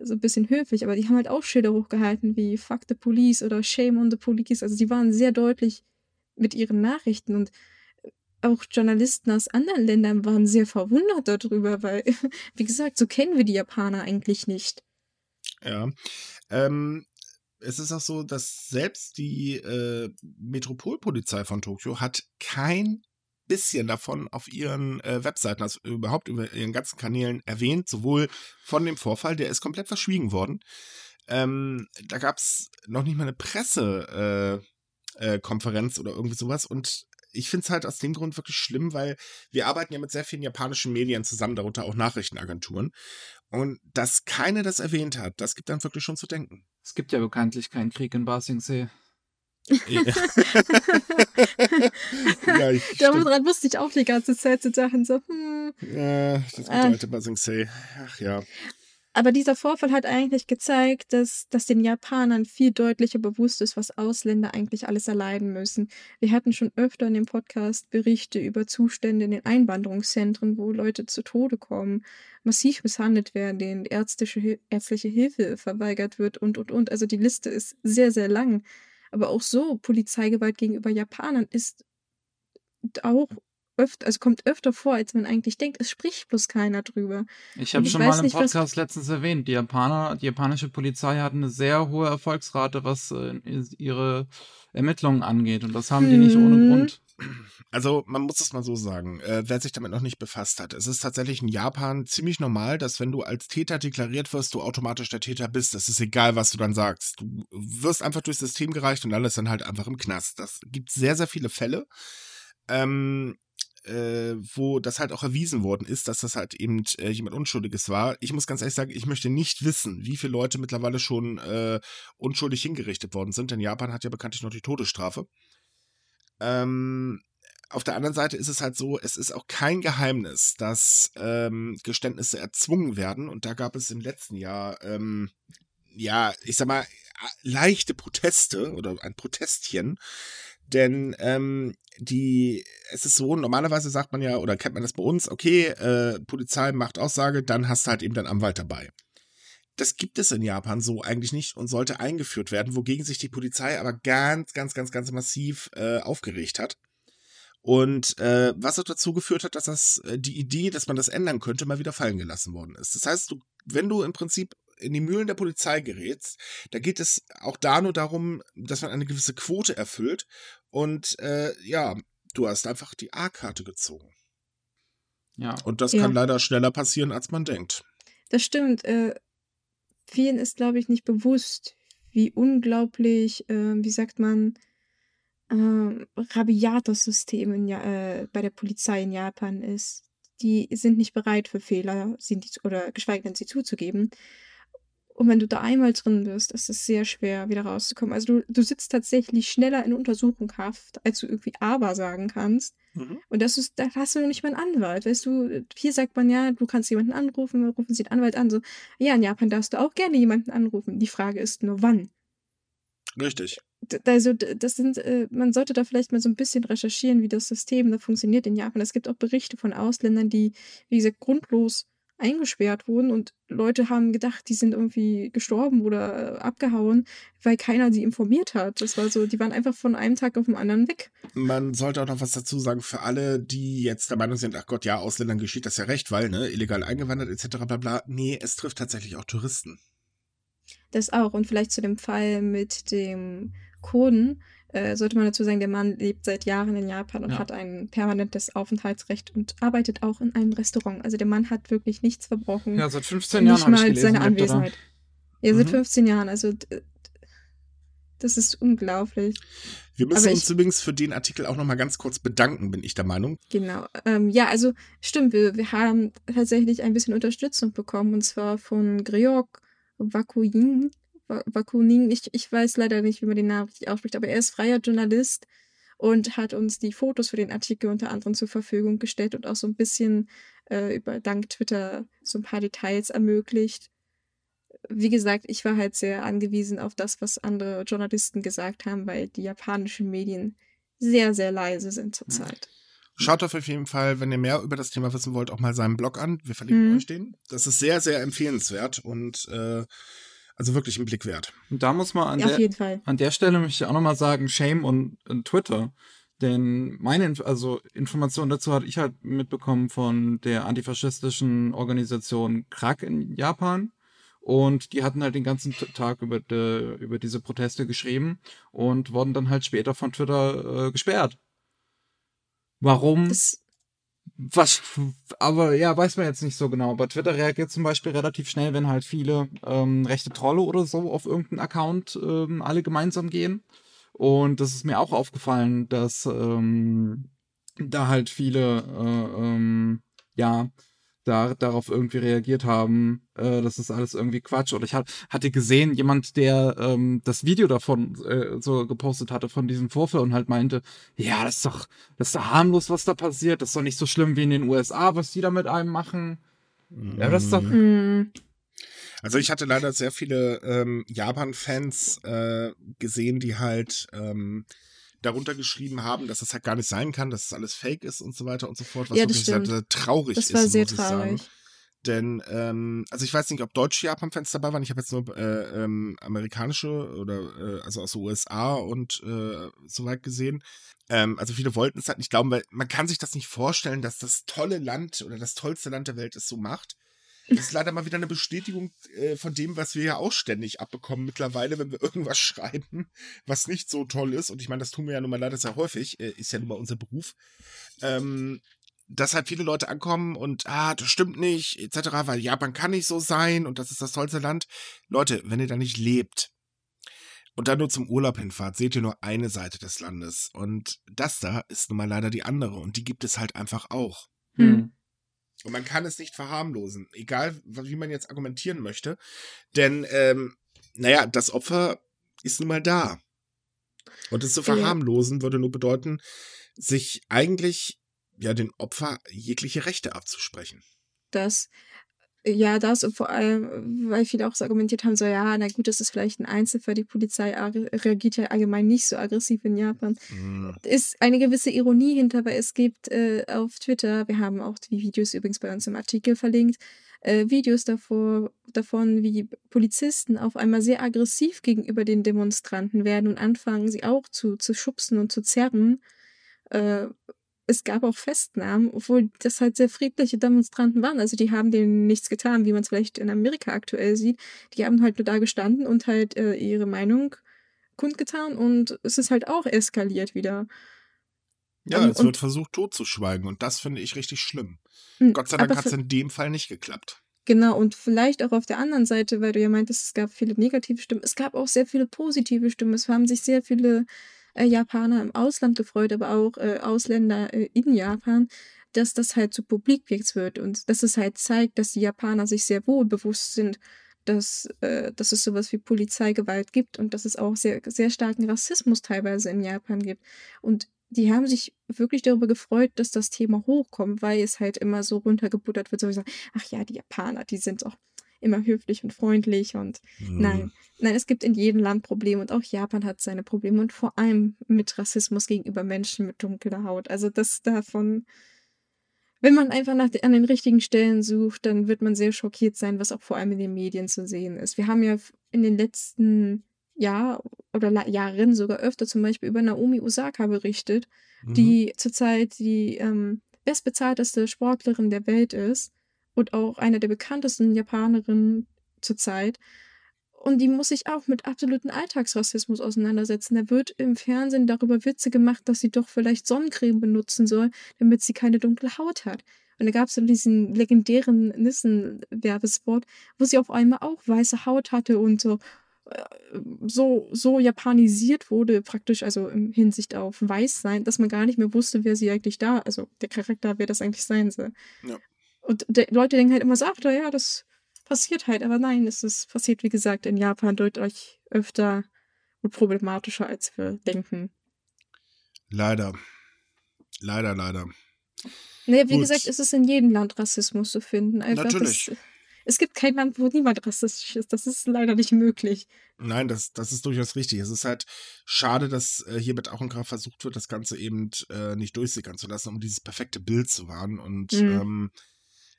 S1: so ein bisschen höflich, aber die haben halt auch Schilder hochgehalten wie Fuck the Police oder Shame on the Police. Also die waren sehr deutlich mit ihren Nachrichten und auch Journalisten aus anderen Ländern waren sehr verwundert darüber, weil, wie gesagt, so kennen wir die Japaner eigentlich nicht.
S3: Ja. Ähm, es ist auch so, dass selbst die äh, Metropolpolizei von Tokio hat kein bisschen davon auf ihren äh, Webseiten, also überhaupt über ihren ganzen Kanälen erwähnt, sowohl von dem Vorfall, der ist komplett verschwiegen worden. Ähm, da gab es noch nicht mal eine Pressekonferenz äh, Konferenz oder irgendwie sowas und ich finde es halt aus dem Grund wirklich schlimm, weil wir arbeiten ja mit sehr vielen japanischen Medien zusammen, darunter auch Nachrichtenagenturen. Und dass keine das erwähnt hat, das gibt dann wirklich schon zu denken.
S2: Es gibt ja bekanntlich keinen Krieg in Basingsee. Ja.
S1: ja, ich, Daran wusste ich auch die ganze Zeit zu Sachen so, hm.
S3: Ja, das gute äh, alte Basingsee. Ach ja.
S1: Aber dieser Vorfall hat eigentlich gezeigt, dass, dass den Japanern viel deutlicher bewusst ist, was Ausländer eigentlich alles erleiden müssen. Wir hatten schon öfter in dem Podcast Berichte über Zustände in den Einwanderungszentren, wo Leute zu Tode kommen, massiv misshandelt werden, denen ärztliche, ärztliche Hilfe verweigert wird und, und, und. Also die Liste ist sehr, sehr lang. Aber auch so, Polizeigewalt gegenüber Japanern ist auch öfter, also kommt öfter vor, als man eigentlich denkt. Es spricht bloß keiner drüber.
S2: Ich habe schon mal im Podcast letztens erwähnt, die Japaner, die japanische Polizei hat eine sehr hohe Erfolgsrate, was äh, ihre Ermittlungen angeht. Und das haben hm. die nicht ohne mhm. Grund.
S3: Also man muss es mal so sagen, äh, wer sich damit noch nicht befasst hat. Es ist tatsächlich in Japan ziemlich normal, dass wenn du als Täter deklariert wirst, du automatisch der Täter bist. Das ist egal, was du dann sagst. Du wirst einfach durchs System gereicht und alles dann halt einfach im Knast. Das gibt sehr, sehr viele Fälle. Ähm, äh, wo das halt auch erwiesen worden ist, dass das halt eben äh, jemand Unschuldiges war. Ich muss ganz ehrlich sagen, ich möchte nicht wissen, wie viele Leute mittlerweile schon äh, unschuldig hingerichtet worden sind, denn Japan hat ja bekanntlich noch die Todesstrafe. Ähm, auf der anderen Seite ist es halt so, es ist auch kein Geheimnis, dass ähm, Geständnisse erzwungen werden. Und da gab es im letzten Jahr, ähm, ja, ich sag mal, leichte Proteste oder ein Protestchen. Denn ähm, die, es ist so, normalerweise sagt man ja, oder kennt man das bei uns, okay, äh, Polizei macht Aussage, dann hast du halt eben deinen Anwalt dabei. Das gibt es in Japan so eigentlich nicht und sollte eingeführt werden, wogegen sich die Polizei aber ganz, ganz, ganz, ganz massiv äh, aufgeregt hat. Und äh, was auch dazu geführt hat, dass das äh, die Idee, dass man das ändern könnte, mal wieder fallen gelassen worden ist. Das heißt, du, wenn du im Prinzip in die Mühlen der Polizei gerätst, da geht es auch da nur darum, dass man eine gewisse Quote erfüllt. Und äh, ja, du hast einfach die A-Karte gezogen. Ja. Und das ja. kann leider schneller passieren, als man denkt.
S1: Das stimmt. Äh, vielen ist, glaube ich, nicht bewusst, wie unglaublich, äh, wie sagt man, äh, rabiat das System in, äh, bei der Polizei in Japan ist. Die sind nicht bereit für Fehler, sind die, oder geschweige denn sie zuzugeben. Und wenn du da einmal drin bist, ist es sehr schwer, wieder rauszukommen. Also du, du sitzt tatsächlich schneller in Untersuchungshaft, als du irgendwie aber sagen kannst. Mhm. Und das ist, da hast du nicht mal einen Anwalt. Weißt du, hier sagt man ja, du kannst jemanden anrufen, rufen sie den Anwalt an. So, ja, in Japan darfst du auch gerne jemanden anrufen. Die Frage ist nur, wann.
S3: Richtig.
S1: also das sind, äh, man sollte da vielleicht mal so ein bisschen recherchieren, wie das System da funktioniert in Japan. Es gibt auch Berichte von Ausländern, die, wie gesagt, grundlos eingesperrt wurden und Leute haben gedacht, die sind irgendwie gestorben oder äh, abgehauen, weil keiner sie informiert hat. Das war so, die waren einfach von einem Tag auf den anderen weg.
S3: Man sollte auch noch was dazu sagen für alle, die jetzt der Meinung sind, ach Gott, ja, Ausländern geschieht das ja recht, weil, ne, illegal eingewandert etc. bla bla. Nee, es trifft tatsächlich auch Touristen.
S1: Das auch. Und vielleicht zu dem Fall mit dem Kurden äh, sollte man dazu sagen, der Mann lebt seit Jahren in Japan und ja. hat ein permanentes Aufenthaltsrecht und arbeitet auch in einem Restaurant. Also der Mann hat wirklich nichts verbrochen.
S2: Ja, seit 15 Jahren. Nicht mal gelesen,
S1: seine Anwesenheit. Ja, seit mhm. 15 Jahren. Also das ist unglaublich.
S3: Wir müssen uns übrigens für den Artikel auch nochmal ganz kurz bedanken, bin ich der Meinung.
S1: Genau. Ähm, ja, also stimmt, wir, wir haben tatsächlich ein bisschen Unterstützung bekommen und zwar von Georg Vakuin, Bakunin, ich, ich weiß leider nicht, wie man den Namen richtig ausspricht, aber er ist freier Journalist und hat uns die Fotos für den Artikel unter anderem zur Verfügung gestellt und auch so ein bisschen äh, über dank Twitter so ein paar Details ermöglicht. Wie gesagt, ich war halt sehr angewiesen auf das, was andere Journalisten gesagt haben, weil die japanischen Medien sehr, sehr leise sind zurzeit.
S3: Schaut auf jeden Fall, wenn ihr mehr über das Thema wissen wollt, auch mal seinen Blog an. Wir verlinken hm. euch den. Das ist sehr, sehr empfehlenswert und äh, also wirklich ein Blick wert.
S2: Und da muss man an, ja, der, an der Stelle möchte ich auch nochmal sagen, Shame und, und Twitter. Denn meine also Informationen dazu hatte ich halt mitbekommen von der antifaschistischen Organisation Krak in Japan. Und die hatten halt den ganzen Tag über, de, über diese Proteste geschrieben und wurden dann halt später von Twitter äh, gesperrt. Warum? Das was, aber ja, weiß man jetzt nicht so genau. Aber Twitter reagiert zum Beispiel relativ schnell, wenn halt viele ähm, rechte Trolle oder so auf irgendeinen Account ähm, alle gemeinsam gehen. Und das ist mir auch aufgefallen, dass ähm, da halt viele, äh, ähm, ja, da, darauf irgendwie reagiert haben, äh, das ist alles irgendwie Quatsch. Oder ich hat, hatte gesehen, jemand, der ähm, das Video davon äh, so gepostet hatte, von diesem Vorfall und halt meinte, ja, das ist doch, das ist doch harmlos, was da passiert, das ist doch nicht so schlimm wie in den USA, was die da mit einem machen. Mhm. Ja, das ist doch. Mhm.
S3: Also ich hatte leider sehr viele ähm, Japan-Fans äh, gesehen, die halt ähm, darunter geschrieben haben, dass das halt gar nicht sein kann, dass das alles fake ist und so weiter und so fort, was
S1: ja,
S3: wirklich
S1: sehr,
S3: traurig
S1: das
S3: ist.
S1: Das war sehr traurig.
S3: Denn, ähm, also ich weiß nicht, ob deutsche Japan-Fans dabei waren. Ich habe jetzt nur äh, ähm, amerikanische oder äh, also aus den USA und äh, so weit gesehen. Ähm, also viele wollten es halt nicht glauben, weil man kann sich das nicht vorstellen, dass das tolle Land oder das tollste Land der Welt es so macht. Das ist leider mal wieder eine Bestätigung äh, von dem, was wir ja auch ständig abbekommen mittlerweile, wenn wir irgendwas schreiben, was nicht so toll ist. Und ich meine, das tun wir ja nun mal leider sehr häufig, äh, ist ja nun mal unser Beruf. Ähm, dass halt viele Leute ankommen und, ah, das stimmt nicht, etc., weil Japan kann nicht so sein und das ist das tollste Land. Leute, wenn ihr da nicht lebt und dann nur zum Urlaub hinfahrt, seht ihr nur eine Seite des Landes. Und das da ist nun mal leider die andere und die gibt es halt einfach auch. Hm. Und man kann es nicht verharmlosen, egal wie man jetzt argumentieren möchte. Denn, ähm, naja, das Opfer ist nun mal da. Und es zu verharmlosen würde nur bedeuten, sich eigentlich ja den Opfer jegliche Rechte abzusprechen.
S1: Das ja, das und vor allem, weil viele auch so argumentiert haben, so ja, na gut, das ist vielleicht ein Einzelfall, die Polizei reagiert ja allgemein nicht so aggressiv in Japan. Mhm. Ist eine gewisse Ironie hinter, weil es gibt äh, auf Twitter, wir haben auch die Videos übrigens bei uns im Artikel verlinkt, äh, Videos davor, davon, wie Polizisten auf einmal sehr aggressiv gegenüber den Demonstranten werden und anfangen, sie auch zu, zu schubsen und zu zerren. Äh, es gab auch Festnahmen, obwohl das halt sehr friedliche Demonstranten waren. Also die haben denen nichts getan, wie man es vielleicht in Amerika aktuell sieht. Die haben halt nur da gestanden und halt äh, ihre Meinung kundgetan und es ist halt auch eskaliert wieder.
S3: Ja, um, ähm, es wird versucht totzuschweigen und das finde ich richtig schlimm. Hm, Gott sei Dank hat es in dem Fall nicht geklappt.
S1: Genau, und vielleicht auch auf der anderen Seite, weil du ja meintest, es gab viele negative Stimmen. Es gab auch sehr viele positive Stimmen. Es haben sich sehr viele äh, Japaner im Ausland gefreut, aber auch äh, Ausländer äh, in Japan, dass das halt zu so Publikwirks wird und dass es halt zeigt, dass die Japaner sich sehr wohl bewusst sind, dass, äh, dass es sowas wie Polizeigewalt gibt und dass es auch sehr, sehr starken Rassismus teilweise in Japan gibt. Und die haben sich wirklich darüber gefreut, dass das Thema hochkommt, weil es halt immer so runtergebuttert wird, so wie sagen, ach ja, die Japaner, die sind auch immer höflich und freundlich und
S3: Mhm.
S1: nein, nein, es gibt in jedem Land Probleme und auch Japan hat seine Probleme und vor allem mit Rassismus gegenüber Menschen mit dunkler Haut. Also das davon, wenn man einfach nach, an den richtigen Stellen sucht, dann wird man sehr schockiert sein, was auch vor allem in den Medien zu sehen ist. Wir haben ja in den letzten Jahr oder Jahren sogar öfter zum Beispiel über Naomi Osaka berichtet,
S3: Mhm.
S1: die zurzeit die ähm, bestbezahlteste Sportlerin der Welt ist und auch eine der bekanntesten Japanerinnen zurzeit. Und die muss sich auch mit absoluten Alltagsrassismus auseinandersetzen. Da wird im Fernsehen darüber Witze gemacht, dass sie doch vielleicht Sonnencreme benutzen soll, damit sie keine dunkle Haut hat. Und da gab es diesen legendären Nissen-Werbespot, wo sie auf einmal auch weiße Haut hatte und so äh, so, so japanisiert wurde, praktisch, also in Hinsicht auf Weißsein, dass man gar nicht mehr wusste, wer sie eigentlich da, also der Charakter, wer das eigentlich sein soll.
S3: Ja.
S1: Und die Leute denken halt immer so, ach, ja, das passiert halt, aber nein, es ist passiert, wie gesagt, in Japan deutlich öfter und problematischer, als wir denken.
S3: Leider. Leider, leider.
S1: Naja, wie
S3: Gut.
S1: gesagt, es ist in jedem Land Rassismus zu finden. Einfach
S3: Natürlich.
S1: Das, es gibt kein Land, wo niemand rassistisch ist. Das ist leider nicht möglich.
S3: Nein, das, das ist durchaus richtig. Es ist halt schade, dass äh, hier mit Augenkraft versucht wird, das Ganze eben äh, nicht durchsickern zu lassen, um dieses perfekte Bild zu wahren. Und
S1: Mhm.
S3: ähm,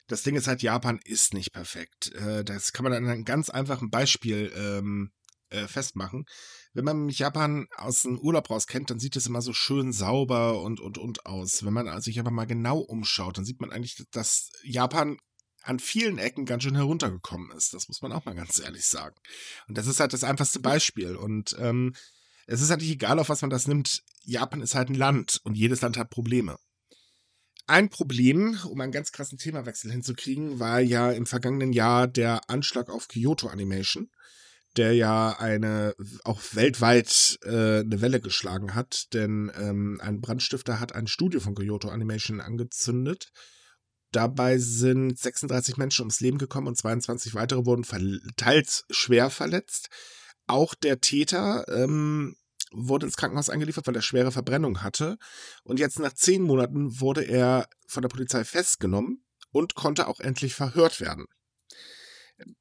S3: das Ding ist halt, Japan ist nicht perfekt. Äh, das kann man an einem ganz einfachen Beispiel ähm, äh, festmachen. Wenn man Japan aus dem Urlaub raus kennt, dann sieht es immer so schön sauber und, und, und aus. Wenn man sich aber mal genau umschaut, dann sieht man eigentlich, dass Japan an vielen Ecken ganz schön heruntergekommen ist. Das muss man auch mal ganz ehrlich sagen. Und das ist halt das einfachste Beispiel. Und ähm, es ist halt nicht egal, auf was man das nimmt. Japan ist halt ein Land und jedes Land hat Probleme. Ein Problem, um einen ganz krassen Themawechsel hinzukriegen, war ja im vergangenen Jahr der Anschlag auf Kyoto Animation, der ja eine auch weltweit äh, eine Welle geschlagen hat, denn ähm, ein Brandstifter hat ein Studio von Kyoto Animation angezündet. Dabei sind 36 Menschen ums Leben gekommen und 22 weitere wurden teils schwer verletzt. Auch der Täter ähm, wurde ins Krankenhaus eingeliefert, weil er schwere Verbrennung hatte. Und jetzt nach zehn Monaten wurde er von der Polizei festgenommen und konnte auch endlich verhört werden.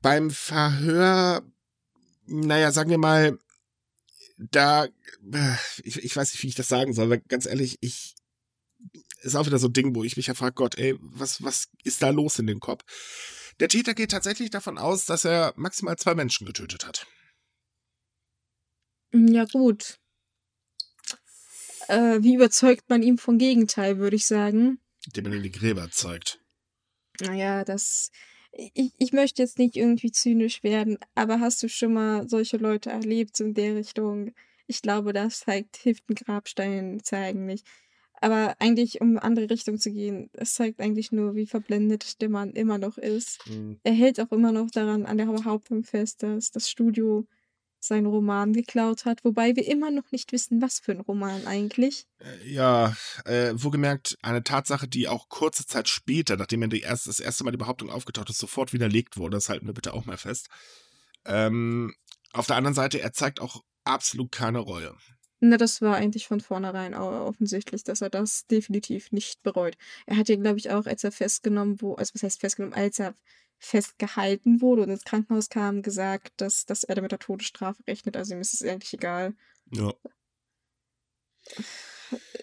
S3: Beim Verhör, naja, sagen wir mal, da, äh, ich, ich weiß nicht, wie ich das sagen soll, weil ganz ehrlich, ich, ist auch wieder so ein Ding, wo ich mich ja frage, Gott, ey, was, was ist da los in dem Kopf? Der Täter geht tatsächlich davon aus, dass er maximal zwei Menschen getötet hat.
S1: Ja, gut. Äh, wie überzeugt man ihm vom Gegenteil, würde ich sagen.
S3: Indem man ihm die Gräber zeigt.
S1: Naja, das. Ich, ich möchte jetzt nicht irgendwie zynisch werden, aber hast du schon mal solche Leute erlebt, in der Richtung? Ich glaube, das zeigt, hilft ein Grabstein zeigen nicht. Aber eigentlich, um in andere Richtung zu gehen, es zeigt eigentlich nur, wie verblendet der Mann immer noch ist.
S3: Hm.
S1: Er hält auch immer noch daran an der Behauptung fest, dass das Studio seinen Roman geklaut hat, wobei wir immer noch nicht wissen, was für ein Roman eigentlich.
S3: Äh, Ja, äh, wohlgemerkt, eine Tatsache, die auch kurze Zeit später, nachdem er erst, das erste Mal die Behauptung aufgetaucht ist, sofort widerlegt wurde. Das halten wir bitte auch mal fest. Ähm, auf der anderen Seite, er zeigt auch absolut keine Reue.
S1: Na, das war eigentlich von vornherein offensichtlich, dass er das definitiv nicht bereut. Er hat ja, glaube ich, auch, als er festgenommen wurde, also was heißt festgenommen, als er festgehalten wurde und ins Krankenhaus kam, gesagt, dass, dass er mit der Todesstrafe rechnet. Also ihm ist es eigentlich egal.
S3: Ja.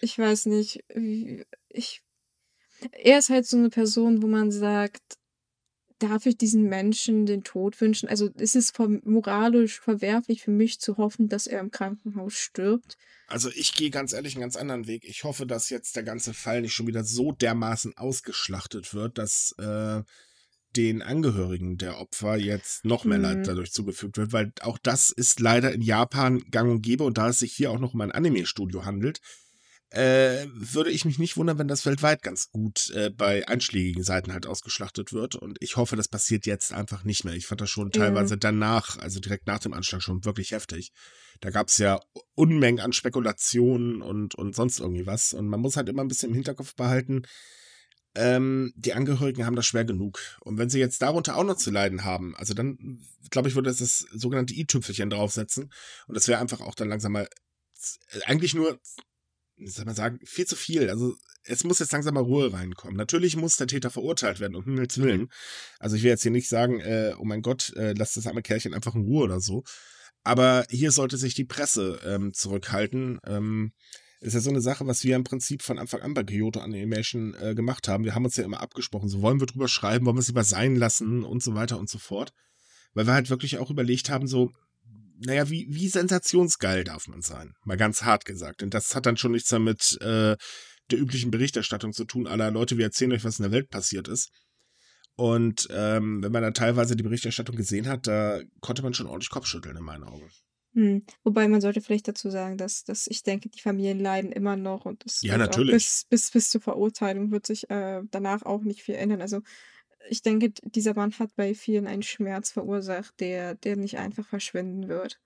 S1: Ich weiß nicht, ich. Er ist halt so eine Person, wo man sagt, darf ich diesen Menschen den Tod wünschen? Also ist es moralisch verwerflich für mich zu hoffen, dass er im Krankenhaus stirbt?
S3: Also ich gehe ganz ehrlich einen ganz anderen Weg. Ich hoffe, dass jetzt der ganze Fall nicht schon wieder so dermaßen ausgeschlachtet wird, dass äh, den Angehörigen der Opfer jetzt noch mehr
S1: Mhm.
S3: Leid dadurch zugefügt wird, weil auch das ist leider in Japan gang und gäbe und da es sich hier auch noch um ein Anime-Studio handelt, äh, würde ich mich nicht wundern, wenn das weltweit ganz gut äh, bei einschlägigen Seiten halt ausgeschlachtet wird. Und ich hoffe, das passiert jetzt einfach nicht mehr. Ich fand das schon
S1: Ja.
S3: teilweise danach, also direkt nach dem Anschlag schon wirklich heftig. Da gab es ja Unmengen an Spekulationen und, und sonst irgendwie was. Und man muss halt immer ein bisschen im Hinterkopf behalten, ähm, die Angehörigen haben das schwer genug. Und wenn sie jetzt darunter auch noch zu leiden haben, also dann, glaube ich, würde es das sogenannte i-Tüpfelchen draufsetzen. Und das wäre einfach auch dann langsam mal z- eigentlich nur soll man sagen, viel zu viel. Also es muss jetzt langsam mal Ruhe reinkommen. Natürlich muss der Täter verurteilt werden, um Himmels Willen. Also ich will jetzt hier nicht sagen, äh, oh mein Gott, äh, lass das arme Kerlchen einfach in Ruhe oder so. Aber hier sollte sich die Presse ähm, zurückhalten. Ähm, ist ja so eine Sache, was wir im Prinzip von Anfang an bei Kyoto Animation äh, gemacht haben. Wir haben uns ja immer abgesprochen, so wollen wir drüber schreiben, wollen wir es lieber sein lassen und so weiter und so fort. Weil wir halt wirklich auch überlegt haben, so, naja, wie, wie sensationsgeil darf man sein? Mal ganz hart gesagt. Und das hat dann schon nichts damit äh, der üblichen Berichterstattung zu tun, aller Leute, wir erzählen euch, was in der Welt passiert ist. Und ähm, wenn man da teilweise die Berichterstattung gesehen hat, da konnte man schon ordentlich Kopfschütteln in meinen Augen.
S1: Hm. Wobei man sollte vielleicht dazu sagen, dass, dass ich denke, die Familien leiden immer noch und das
S3: ja, natürlich.
S1: bis, bis, bis zur Verurteilung wird sich äh, danach auch nicht viel ändern. Also ich denke, dieser Mann hat bei vielen einen Schmerz verursacht, der, der nicht einfach verschwinden wird.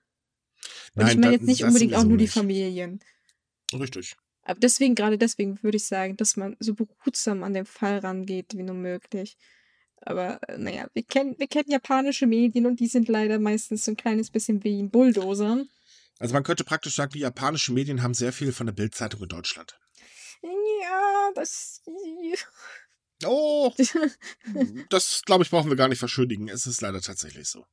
S1: Und Nein, ich meine jetzt nicht unbedingt auch nur die Familien.
S3: Richtig.
S1: Aber deswegen, gerade deswegen würde ich sagen, dass man so behutsam an den Fall rangeht, wie nur möglich. Aber äh, naja, wir kennen, wir kennen japanische Medien und die sind leider meistens so ein kleines bisschen wie ein Bulldozer.
S3: Also man könnte praktisch sagen, die japanischen Medien haben sehr viel von der Bildzeitung in Deutschland.
S1: Ja, das.
S3: Oh, das glaube ich, brauchen wir gar nicht verschönigen. Es ist leider tatsächlich so.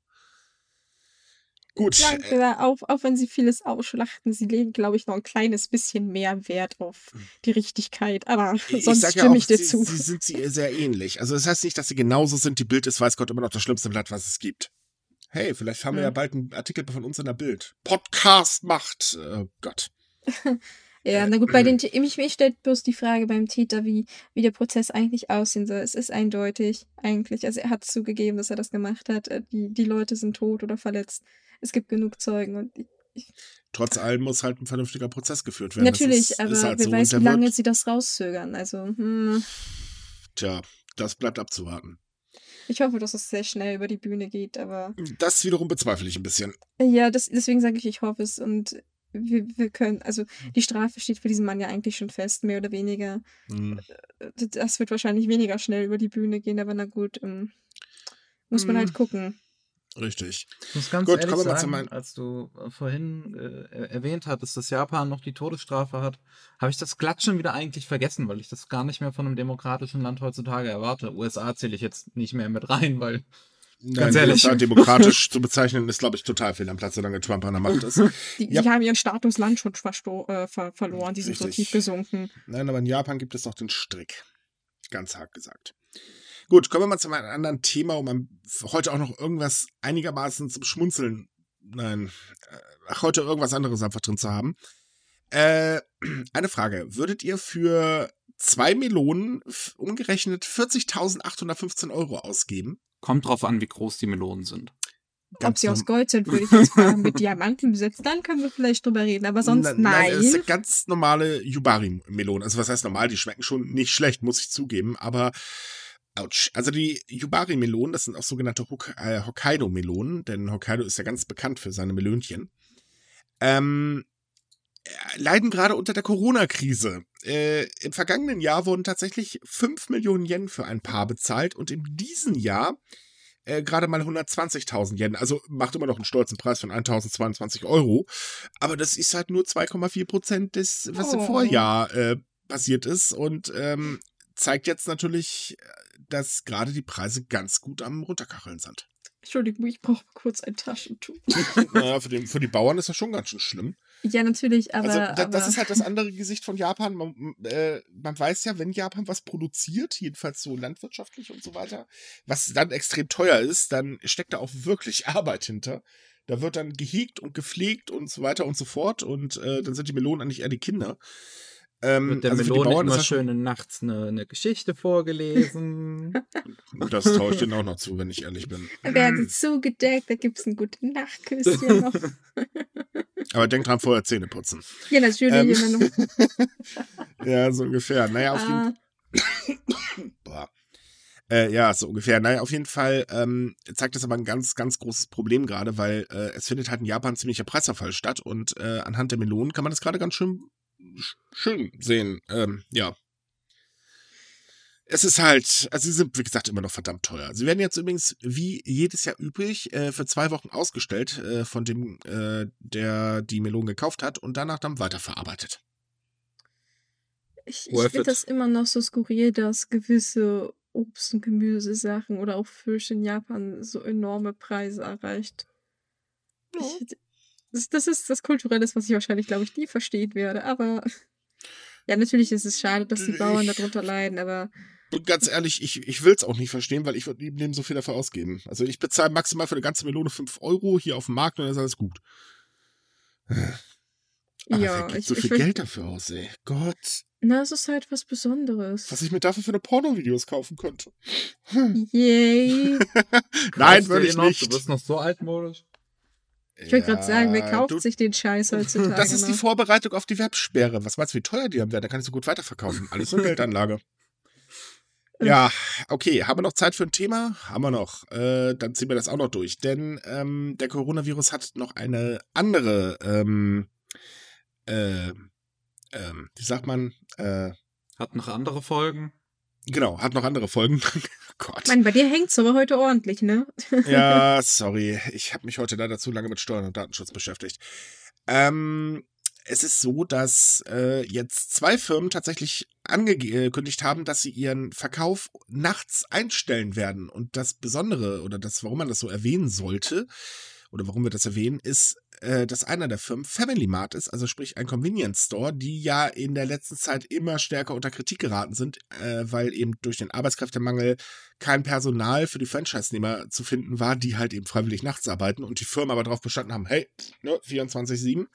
S3: Gut.
S1: Danke, äh, auch, auch wenn sie vieles ausschlachten, sie legen, glaube ich, noch ein kleines bisschen mehr Wert auf hm. die Richtigkeit. Aber ich sonst stimme ja auch, ich dir
S3: sie,
S1: zu.
S3: Sie sind sie sehr ähnlich. Also das heißt nicht, dass sie genauso sind. Die Bild ist, weiß Gott, immer noch das schlimmste Blatt, was es gibt. Hey, vielleicht haben ja. wir ja bald einen Artikel von uns in der Bild. Podcast macht. Oh Gott.
S1: Ja, na gut, bei den mich, mich stellt bloß die Frage beim Täter, wie, wie der Prozess eigentlich aussehen soll. Es ist eindeutig, eigentlich. Also er hat zugegeben, dass er das gemacht hat. Äh, die, die Leute sind tot oder verletzt. Es gibt genug Zeugen und ich,
S3: Trotz allem muss halt ein vernünftiger Prozess geführt werden.
S1: Natürlich, ist, aber ist halt wer so. weiß, wie lange sie das rauszögern. Also, hm.
S3: Tja, das bleibt abzuwarten.
S1: Ich hoffe, dass es sehr schnell über die Bühne geht, aber.
S3: Das wiederum bezweifle ich ein bisschen.
S1: Ja, das, deswegen sage ich, ich hoffe es. Und wir, wir können, also die Strafe steht für diesen Mann ja eigentlich schon fest, mehr oder weniger. Mhm. Das wird wahrscheinlich weniger schnell über die Bühne gehen, aber na gut, ähm, muss man halt mhm. halt gucken.
S3: Richtig.
S2: Ich muss ganz Gut, ehrlich sagen, mein... als du äh, vorhin äh, erwähnt hattest, dass Japan noch die Todesstrafe hat, habe ich das Klatschen wieder eigentlich vergessen, weil ich das gar nicht mehr von einem demokratischen Land heutzutage erwarte. USA zähle ich jetzt nicht mehr mit rein, weil
S3: Ganz Nein, ehrlich. demokratisch zu bezeichnen, ist, glaube ich, total viel am Platz, solange Trump an der Macht ist.
S1: Die, ja. die haben ihren Status Land schon äh, ver verloren, die sind Richtig. so tief gesunken.
S3: Nein, aber in Japan gibt es noch den Strick. Ganz hart gesagt. Gut, kommen wir mal zu einem anderen Thema, um heute auch noch irgendwas einigermaßen zum Schmunzeln, nein, ach, heute irgendwas anderes einfach drin zu haben. Äh, eine Frage. Würdet ihr für zwei Melonen umgerechnet 40.815 Euro ausgeben?
S2: Kommt drauf an, wie groß die Melonen sind.
S1: Ganz Ob sie aus Gold sind, würde ich jetzt fragen. Mit Diamanten besetzt, dann können wir vielleicht drüber reden. Aber sonst Na, nein. Nein,
S3: das ist eine ganz normale Yubari-Melone. Also was heißt normal? Die schmecken schon nicht schlecht, muss ich zugeben. Aber Autsch. Also die Yubari-Melonen, das sind auch sogenannte Hok äh, Hokkaido-Melonen, denn Hokkaido ist ja ganz bekannt für seine Melönchen. Ähm, äh, leiden gerade unter der Corona-Krise. Äh, Im vergangenen Jahr wurden tatsächlich 5 Millionen Yen für ein Paar bezahlt und in diesem Jahr äh, gerade mal 120.000 Yen. Also macht immer noch einen stolzen Preis von 1.022 Euro. Aber das ist halt nur 2,4 Prozent des, was oh. im Vorjahr äh, passiert ist und ähm, zeigt jetzt natürlich, dass gerade die Preise ganz gut am runterkacheln sind.
S1: Entschuldigung, ich brauche kurz ein Taschentuch.
S3: naja, für, den, für die Bauern ist das schon ganz schön schlimm.
S1: Ja, natürlich, aber.
S3: Also, da,
S1: aber...
S3: das ist halt das andere Gesicht von Japan. Man, äh, man weiß ja, wenn Japan was produziert, jedenfalls so landwirtschaftlich und so weiter, was dann extrem teuer ist, dann steckt da auch wirklich Arbeit hinter. Da wird dann gehegt und gepflegt und so weiter und so fort. Und äh, dann sind die Melonen eigentlich eher die Kinder.
S2: Ähm, Wird der also Melone Bauern immer schön nachts eine, eine, Geschichte vorgelesen.
S3: das tauscht den auch noch zu, wenn ich ehrlich bin.
S1: Da werden zugedeckt, da gibt es ein gutes Nachtküsschen noch.
S3: Aber denk dran, vorher Zähne putzen.
S1: Ja, natürlich. Ähm,
S3: ja, so ungefähr. Naja, auf ah. jeden Fall. Äh, ja, so ungefähr. Naja, auf jeden Fall ähm, zeigt das aber ein ganz, ganz großes Problem gerade, weil äh, es findet halt in Japan ziemlicher Preisverfall statt und äh, anhand der Melonen kann man das gerade ganz schön schön sehen. Ähm, ja. Es ist halt, also sie sind, wie gesagt, immer noch verdammt teuer. Sie werden jetzt übrigens, wie jedes Jahr üblich, äh, für zwei Wochen ausgestellt äh, von dem, äh, der die Melonen gekauft hat und danach dann weiterverarbeitet.
S1: Ich, ich finde das immer noch so skurril, dass gewisse Obst- und Gemüsesachen oder auch Fisch in Japan so enorme Preise erreicht. Ich, das, das ist das Kulturelles, was ich wahrscheinlich, glaube ich, nie verstehen werde. Aber ja, natürlich ist es schade, dass die Bauern
S3: Ich-
S1: darunter leiden, aber
S3: Und ganz ehrlich, ich, ich will es auch nicht verstehen, weil ich würde im Leben so viel dafür ausgeben. Also ich bezahle maximal für eine ganze Melone 5 Euro hier auf dem Markt und dann ist alles gut. Aber wer
S1: ja,
S3: gibt
S1: ich,
S3: so
S1: ich
S3: viel
S1: find-
S3: Geld dafür aus, ey. Gott.
S1: Na, es ist halt was Besonderes.
S3: Was ich mir dafür für eine Pornovideos kaufen könnte.
S1: Yay.
S3: Nein, würde ich
S2: noch?
S3: nicht.
S2: Du bist noch so altmodisch.
S1: Ich wollte gerade sagen, wer kauft
S3: du,
S1: sich den Scheiß heutzutage
S3: Das ist die
S1: noch?
S3: Vorbereitung auf die Websperre. Was meinst du, wie teuer die haben werden? Da kann ich so gut weiterverkaufen. Alles so Geldanlage. Ja, okay. Haben wir noch Zeit für ein Thema? Haben wir noch. Äh, dann ziehen wir das auch noch durch. Denn ähm, der Coronavirus hat noch eine andere, ähm, äh, ähm, wie sagt man? Äh,
S2: Hat noch andere Folgen.
S3: Genau, hat noch andere Folgen. Gott.
S1: Mann, bei dir hängt's aber heute ordentlich, ne?
S3: Ja, sorry. Ich habe mich heute leider zu lange mit Steuern und Datenschutz beschäftigt. Ähm, es ist so, dass äh, jetzt zwei Firmen tatsächlich angekündigt haben, dass sie ihren Verkauf nachts einstellen werden. Und das Besondere oder das, warum man das so erwähnen sollte, oder warum wir das erwähnen, ist, äh, dass einer der Firmen Family Mart ist, also sprich ein Convenience Store, die ja in der letzten Zeit immer stärker unter Kritik geraten sind, äh, weil eben durch den Arbeitskräftemangel kein Personal für die Franchise-Nehmer zu finden war, die halt eben freiwillig nachts arbeiten und die Firmen aber darauf bestanden haben, hey, ne, 24-7.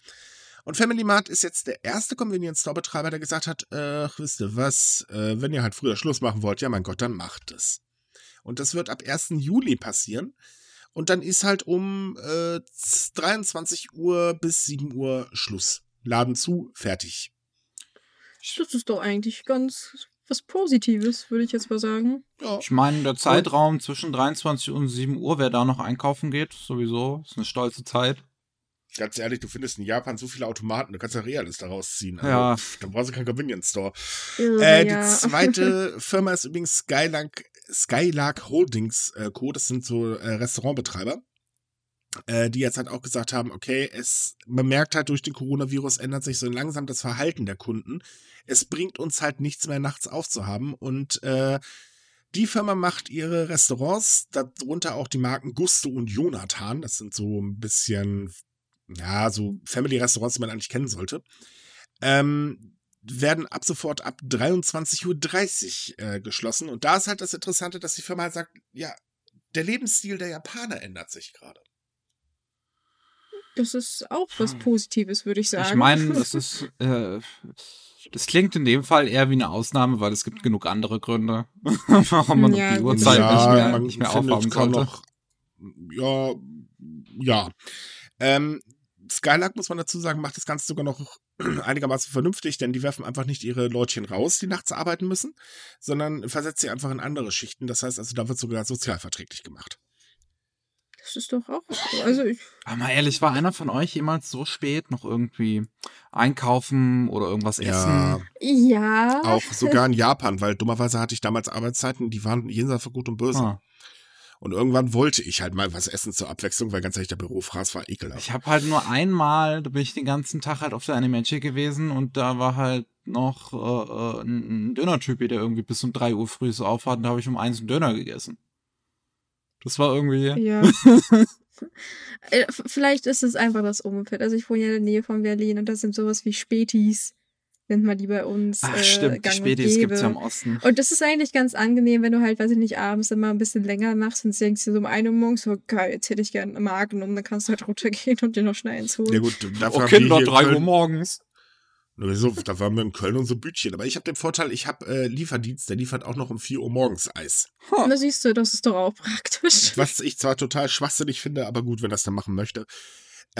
S3: Und Family Mart ist jetzt der erste Convenience Store Betreiber, der gesagt hat, äh, wisst ihr was, äh, wenn ihr halt früher Schluss machen wollt, ja mein Gott, dann macht es. Und das wird ab 1. Juli passieren. Und dann ist halt um äh, 23 Uhr bis 7 Uhr Schluss. Laden zu, fertig.
S1: Das ist doch eigentlich ganz was Positives, würde ich jetzt mal sagen.
S3: Ja.
S2: Ich meine, der Zeitraum zwischen 23 und 7 Uhr, wer da noch einkaufen geht, sowieso, ist eine stolze Zeit.
S3: Ganz ehrlich, du findest in Japan so viele Automaten, du kannst ja alles daraus ziehen. Also,
S2: Ja.
S3: pff, Dann brauchst du keinen Convenience Store.
S1: Irre,
S3: Äh,
S1: ja.
S3: Die zweite Firma ist übrigens Skylark, Skylark Holdings äh, Co. Das sind so äh, Restaurantbetreiber, äh, die jetzt halt auch gesagt haben, okay, es, man merkt halt durch den Coronavirus ändert sich so langsam das Verhalten der Kunden. Es bringt uns halt nichts mehr nachts aufzuhaben und äh, die Firma macht ihre Restaurants, darunter auch die Marken Gusto und Jonathan. Das sind so ein bisschen, ja, so Family-Restaurants, die man eigentlich kennen sollte. Ähm, werden ab sofort ab 23.30 Uhr äh, geschlossen. Und da ist halt das Interessante, dass die Firma halt sagt, ja, der Lebensstil der Japaner ändert sich gerade.
S1: Das ist auch was Positives, würde ich sagen.
S2: Ich meine, das ist, äh, das klingt in dem Fall eher wie eine Ausnahme, weil es gibt genug andere Gründe, warum man
S1: Ja,
S2: die. Uhrzeit
S1: Ja,
S2: nicht mehr, nicht mehr aufhaben sollte.
S3: noch. Ja, ja. Ähm, Skylark, muss man dazu sagen, macht das Ganze sogar noch einigermaßen vernünftig, denn die werfen einfach nicht ihre Leutchen raus, die nachts arbeiten müssen, sondern versetzt sie einfach in andere Schichten. Das heißt also, da wird sogar sozialverträglich gemacht.
S1: Das ist doch auch. Also ich,
S2: Aber mal ehrlich, war einer von euch jemals so spät noch irgendwie einkaufen oder irgendwas essen?
S1: ja.
S3: auch sogar in Japan, weil dummerweise hatte ich damals Arbeitszeiten, die waren jenseits von Gut und Böse.
S2: Ah.
S3: Und irgendwann wollte ich halt mal was essen zur Abwechslung, weil ganz ehrlich, der Bürofraß war ekelhaft.
S2: Ich habe halt nur einmal, da bin ich den ganzen Tag halt auf der Animagic gewesen und da war halt noch äh, äh, ein ein Dönertyp, der irgendwie bis um 3 Uhr früh so aufhat und da habe ich um eins einen Döner gegessen. Das war irgendwie.
S1: Ja. Äh, Vielleicht ist es einfach das Umfeld. Also ich wohne ja in der Nähe von Berlin und das sind sowas wie Spätis, nennt man die bei uns.
S2: Ach
S1: äh,
S2: stimmt, die
S1: gang und
S2: Spätis gibt's ja
S1: gäbe.
S2: im Osten.
S1: Und das ist eigentlich ganz angenehm, wenn du halt, weiß ich nicht, abends immer ein bisschen länger machst und denkst dir so um eine Uhr morgens, so geil, jetzt hätte ich gerne einen Magen um, dann kannst du halt runtergehen und dir noch schnell eins holen.
S3: Ja gut, dafür
S2: Oh
S3: haben wir
S2: Kinder, 3 Uhr
S3: Köln,
S2: morgens.
S3: so, da waren wir in Köln unsere Bütchen. Aber ich habe den Vorteil, ich habe äh, Lieferdienst, der liefert auch noch um 4 Uhr morgens Eis.
S1: Und da siehst du, das ist doch auch praktisch.
S3: Was ich zwar total schwachsinnig finde, aber gut, wenn das dann machen möchte.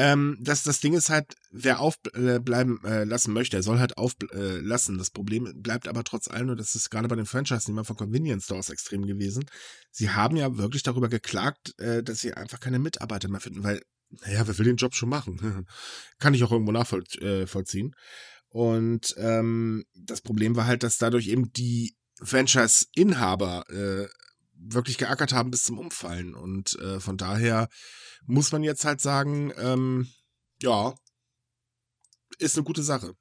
S3: Ähm, das, das Ding ist halt, wer aufbleiben äh, lassen möchte, er soll halt auflassen. Äh, das Problem bleibt aber trotz allem, und das ist gerade bei den Franchise-Nehmern von Convenience Stores extrem gewesen, sie haben ja wirklich darüber geklagt, äh, dass sie einfach keine Mitarbeiter mehr finden, weil, naja, wer will den Job schon machen? Kann ich auch irgendwo nachvollziehen. Und ähm, das Problem war halt, dass dadurch eben die Franchise-Inhaber äh, wirklich geackert haben bis zum Umfallen. Und äh, von daher muss man jetzt halt sagen, ähm, ja, ist eine gute Sache.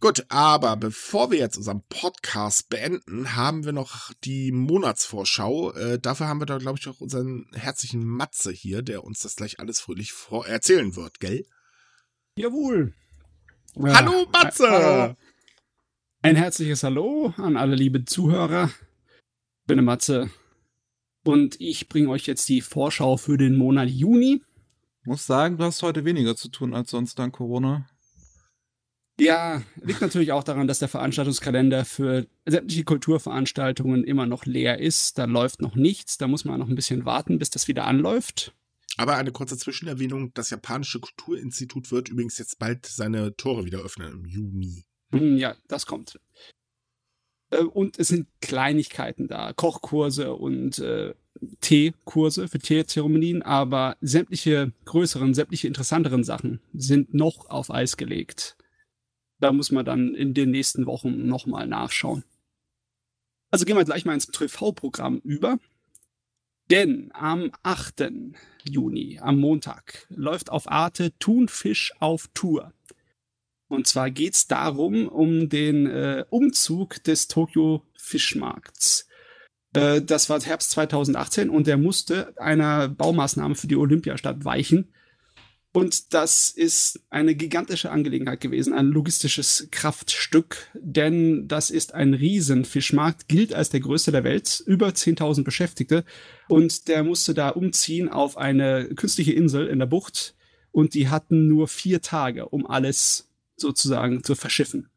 S3: Gut, aber bevor wir jetzt unseren Podcast beenden, haben wir noch die Monatsvorschau. Äh, dafür haben wir da, glaube ich, auch unseren herzlichen Matze hier, der uns das gleich alles fröhlich erzählen wird, gell?
S4: Jawohl.
S3: Hallo, Matze! Hallo.
S4: Ein herzliches Hallo an alle liebe Zuhörer. Ich bin Matze und ich bringe euch jetzt die Vorschau für den Monat Juni.
S2: Muss sagen, du hast heute weniger zu tun als sonst dank Corona.
S4: Ja, liegt natürlich auch daran, dass der Veranstaltungskalender für sämtliche Kulturveranstaltungen immer noch leer ist. Da läuft noch nichts. Da muss man noch ein bisschen warten, bis das wieder anläuft.
S3: Aber eine kurze Zwischenerwähnung: Das japanische Kulturinstitut wird übrigens jetzt bald seine Tore wieder öffnen im Juni.
S4: Hm, ja, das kommt. Äh, und es sind Kleinigkeiten da, Kochkurse und äh, Teekurse für Teezeremonien, aber sämtliche größeren, sämtliche interessanteren Sachen sind noch auf Eis gelegt. Da muss man dann in den nächsten Wochen nochmal nachschauen. Also gehen wir gleich mal ins TV-Programm über. Denn am 8. Juni, am Montag, läuft auf Arte Thunfisch auf Tour. Und zwar geht's darum, um den äh, Umzug des Tokyo Fischmarkts. Äh, das war Herbst 2018 und der musste einer Baumaßnahme für die Olympiastadt weichen. Und das ist eine gigantische Angelegenheit gewesen, ein logistisches Kraftstück, denn das ist ein Riesenfischmarkt, gilt als der größte der Welt, über 10.000 Beschäftigte. Und der musste da umziehen auf eine künstliche Insel in der Bucht. Und die hatten nur vier Tage, um alles sozusagen zu verschiffen.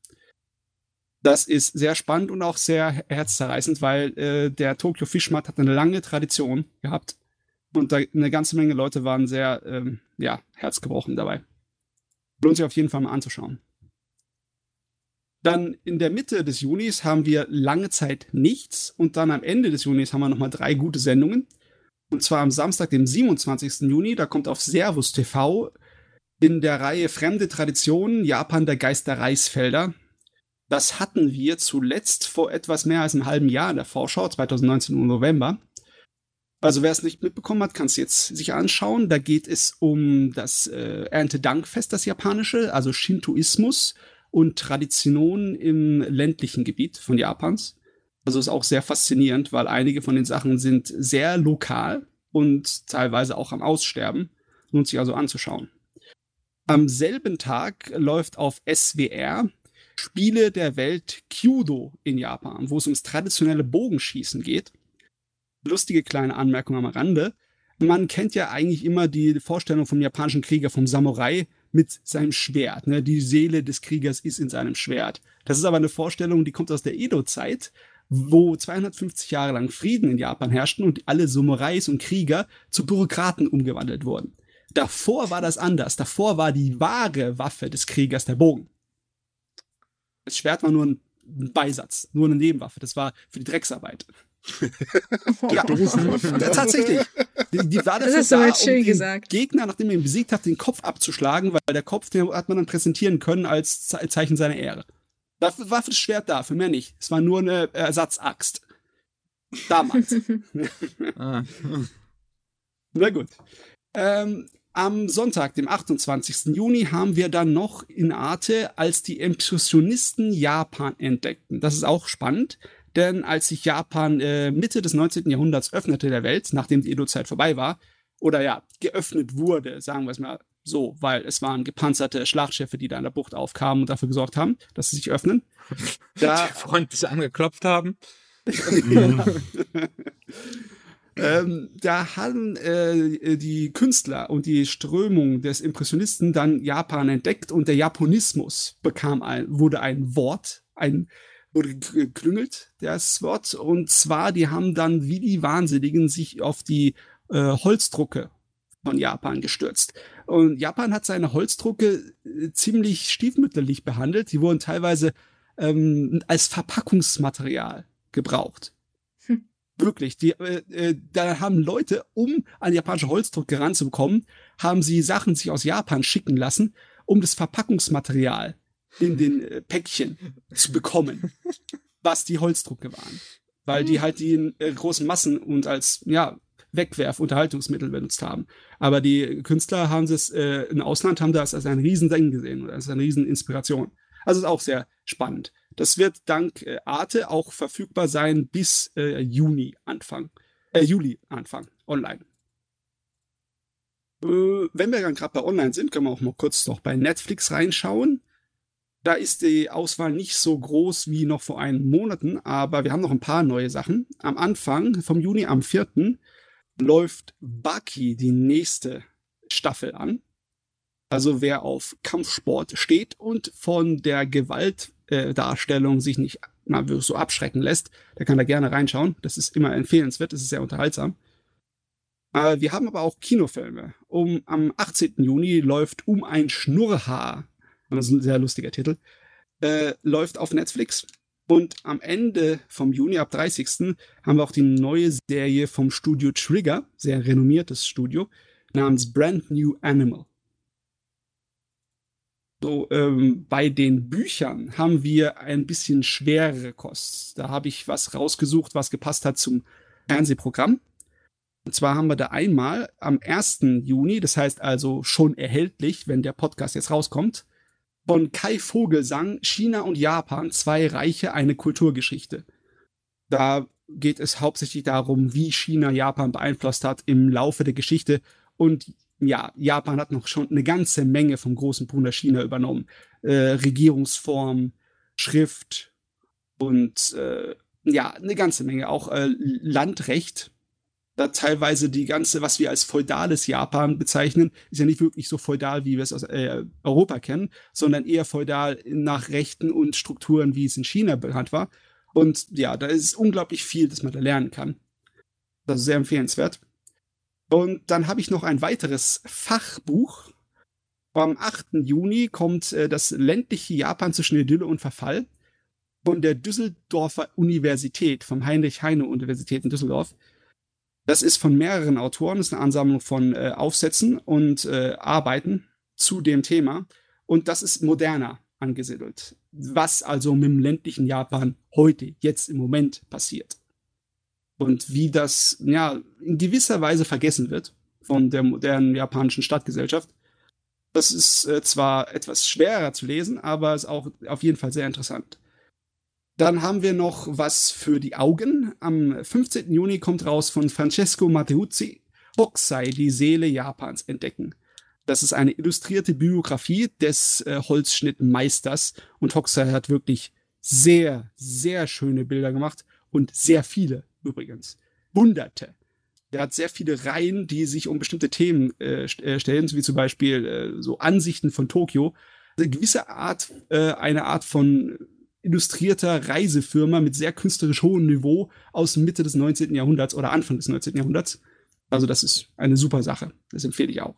S4: Das ist sehr spannend und auch sehr herzzerreißend, weil äh, der Tokyo Fischmarkt hat eine lange Tradition gehabt und eine ganze Menge Leute waren sehr, ähm, ja, herzgebrochen dabei. Lohnt sich auf jeden Fall mal anzuschauen. Dann in der Mitte des Junis haben wir lange Zeit nichts und dann am Ende des Junis haben wir nochmal drei gute Sendungen. Und zwar am Samstag, dem 27. Juni, da kommt auf Servus TV in der Reihe Fremde Traditionen Japan der Geist der Reisfelder. Das hatten wir zuletzt vor etwas mehr als einem halben Jahr in der Vorschau, 2019 im November. Also wer es nicht mitbekommen hat, kann es jetzt sich anschauen. Da geht es um das äh, Erntedankfest, das japanische, also Shintoismus und Traditionen im ländlichen Gebiet von Japans. Also ist auch sehr faszinierend, weil einige von den Sachen sind sehr lokal und teilweise auch am Aussterben. Lohnt sich also anzuschauen. Am selben Tag läuft auf SWR Spiele der Welt Kyudo in Japan, wo es ums traditionelle Bogenschießen geht lustige kleine Anmerkung am Rande. Man kennt ja eigentlich immer die Vorstellung vom japanischen Krieger, vom Samurai mit seinem Schwert. Ne? Die Seele des Kriegers ist in seinem Schwert. Das ist aber eine Vorstellung, die kommt aus der Edo-Zeit, wo 250 Jahre lang Frieden in Japan herrschten und alle Samurais und Krieger zu Bürokraten umgewandelt wurden. Davor war das anders. Davor war die wahre Waffe des Kriegers der Bogen. Das Schwert war nur ein Beisatz, nur eine Nebenwaffe. Das war für die Drecksarbeit ja, tatsächlich. Die, die war dafür da, um den gesagt. Gegner, nachdem er ihn besiegt hat, den Kopf abzuschlagen, weil der Kopf, den hat man dann präsentieren können als Zeichen seiner Ehre. Dafür war für das Schwert da, für mehr nicht. Es war nur eine Ersatzaxt. Damals. ah. Na gut. Ähm, am Sonntag, dem 28. Juni, haben wir dann noch in Arte, als die Impressionisten Japan entdeckten. Das ist auch spannend. Denn als sich Japan äh, Mitte des 19. Jahrhunderts öffnete der Welt, nachdem die Edo-Zeit vorbei war, oder ja, geöffnet wurde, sagen wir es mal so, weil es waren gepanzerte Schlachtschiffe, die da in der Bucht aufkamen und dafür gesorgt haben, dass sie sich öffnen.
S2: Da die freundlich angeklopft haben.
S4: ähm, da haben äh, die Künstler und die Strömung des Impressionisten dann Japan entdeckt und der Japonismus bekam ein, wurde ein Wort, ein wurde geklüngelt, das Wort. Und zwar, die haben dann wie die Wahnsinnigen sich auf die äh, Holzdrucke von Japan gestürzt. Und Japan hat seine Holzdrucke äh, ziemlich stiefmütterlich behandelt. Die wurden teilweise ähm, als Verpackungsmaterial gebraucht. Wirklich, die, äh, äh, da haben Leute, um an japanische Holzdrucke ranzubekommen, haben sie Sachen sich aus Japan schicken lassen, um das Verpackungsmaterial in den äh, Päckchen zu bekommen, was die Holzdrucke waren. Weil die halt die in äh, großen Massen und als, ja, Wegwerf-Unterhaltungsmittel benutzt haben. Aber die Künstler haben es äh, im Ausland haben das als ein Riesending gesehen, als eine Rieseninspiration. Also ist auch sehr spannend. Das wird dank äh, Arte auch verfügbar sein bis äh, Juni Anfang, äh, Juli Anfang online. Äh, wenn wir dann gerade bei online sind, können wir auch mal kurz noch bei Netflix reinschauen. Da ist die Auswahl nicht so groß wie noch vor einigen Monaten, aber wir haben noch ein paar neue Sachen. Am Anfang vom Juni am 4. läuft Baki die nächste Staffel an. Also wer auf Kampfsport steht und von der Gewaltdarstellung äh, sich nicht mal so abschrecken lässt, der kann da gerne reinschauen. Das ist immer empfehlenswert, das ist sehr unterhaltsam. Äh, wir haben aber auch Kinofilme. Um, am 18. Juni läuft Um ein Schnurrhaar das ist ein sehr lustiger Titel, äh, läuft auf Netflix. Und am Ende vom Juni, ab 30. haben wir auch die neue Serie vom Studio Trigger, sehr renommiertes Studio, namens Brand New Animal. So, ähm, bei den Büchern haben wir ein bisschen schwerere Kost. Da habe ich was rausgesucht, was gepasst hat zum Fernsehprogramm. Und zwar haben wir da einmal am 1. Juni, das heißt also schon erhältlich, wenn der Podcast jetzt rauskommt, von Kai Vogelsang China und Japan, zwei Reiche, eine Kulturgeschichte. Da geht es hauptsächlich darum, wie China Japan beeinflusst hat im Laufe der Geschichte. Und ja, Japan hat noch schon eine ganze Menge vom großen Bruder China übernommen. Äh, Regierungsform, Schrift und äh, ja, eine ganze Menge. Auch äh, Landrecht da teilweise die ganze, was wir als feudales Japan bezeichnen, ist ja nicht wirklich so feudal, wie wir es aus äh, Europa kennen, sondern eher feudal nach Rechten und Strukturen, wie es in China bekannt war. Und ja, da ist unglaublich viel, das man da lernen kann. Das ist sehr empfehlenswert. Und dann habe ich noch ein weiteres Fachbuch. Am 8. Juni kommt äh, das ländliche Japan zwischen Idylle und Verfall von der Düsseldorfer Universität, vom Heinrich-Heine-Universität in Düsseldorf. Das ist von mehreren Autoren, das ist eine Ansammlung von äh, Aufsätzen und äh, Arbeiten zu dem Thema. Und das ist moderner angesiedelt. Was also mit dem ländlichen Japan heute, jetzt im Moment passiert. Und wie das, ja, in gewisser Weise vergessen wird von der modernen japanischen Stadtgesellschaft. Das ist äh, zwar etwas schwerer zu lesen, aber ist auch auf jeden Fall sehr interessant. Dann haben wir noch was für die Augen. Am 15. Juni kommt raus von Francesco Matteuzzi Hokusai, die Seele Japans entdecken. Das ist eine illustrierte Biografie des äh, Holzschnittmeisters und Hokusai hat wirklich sehr, sehr schöne Bilder gemacht und sehr viele übrigens. Hunderte. Der hat sehr viele Reihen, die sich um bestimmte Themen äh, äh stellen, wie zum Beispiel äh, so Ansichten von Tokio. Eine gewisse Art, äh, eine Art von illustrierter Reisefirma mit sehr künstlerisch hohem Niveau aus Mitte des 19. Jahrhunderts oder Anfang des 19. Jahrhunderts. Also das ist eine super Sache. Das empfehle ich auch.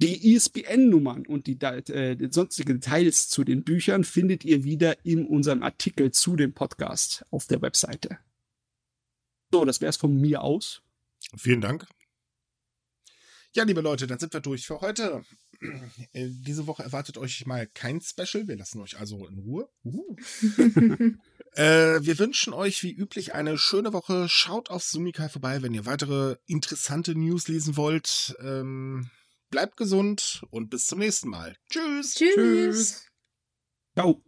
S4: Die ISBN-Nummern und die, äh, die sonstigen Details zu den Büchern findet ihr wieder in unserem Artikel zu dem Podcast auf der Webseite. So, das wäre es von mir aus.
S3: Vielen Dank. Ja, liebe Leute, dann sind wir durch für heute. Äh, diese Woche erwartet euch mal kein Special. Wir lassen euch also in Ruhe. Uh. äh, wir wünschen euch wie üblich eine schöne Woche. Schaut auf Sumikai vorbei, wenn ihr weitere interessante News lesen wollt. Ähm, bleibt gesund und bis zum nächsten Mal. Tschüss.
S1: Tschüss. Tschüss.
S4: Ciao.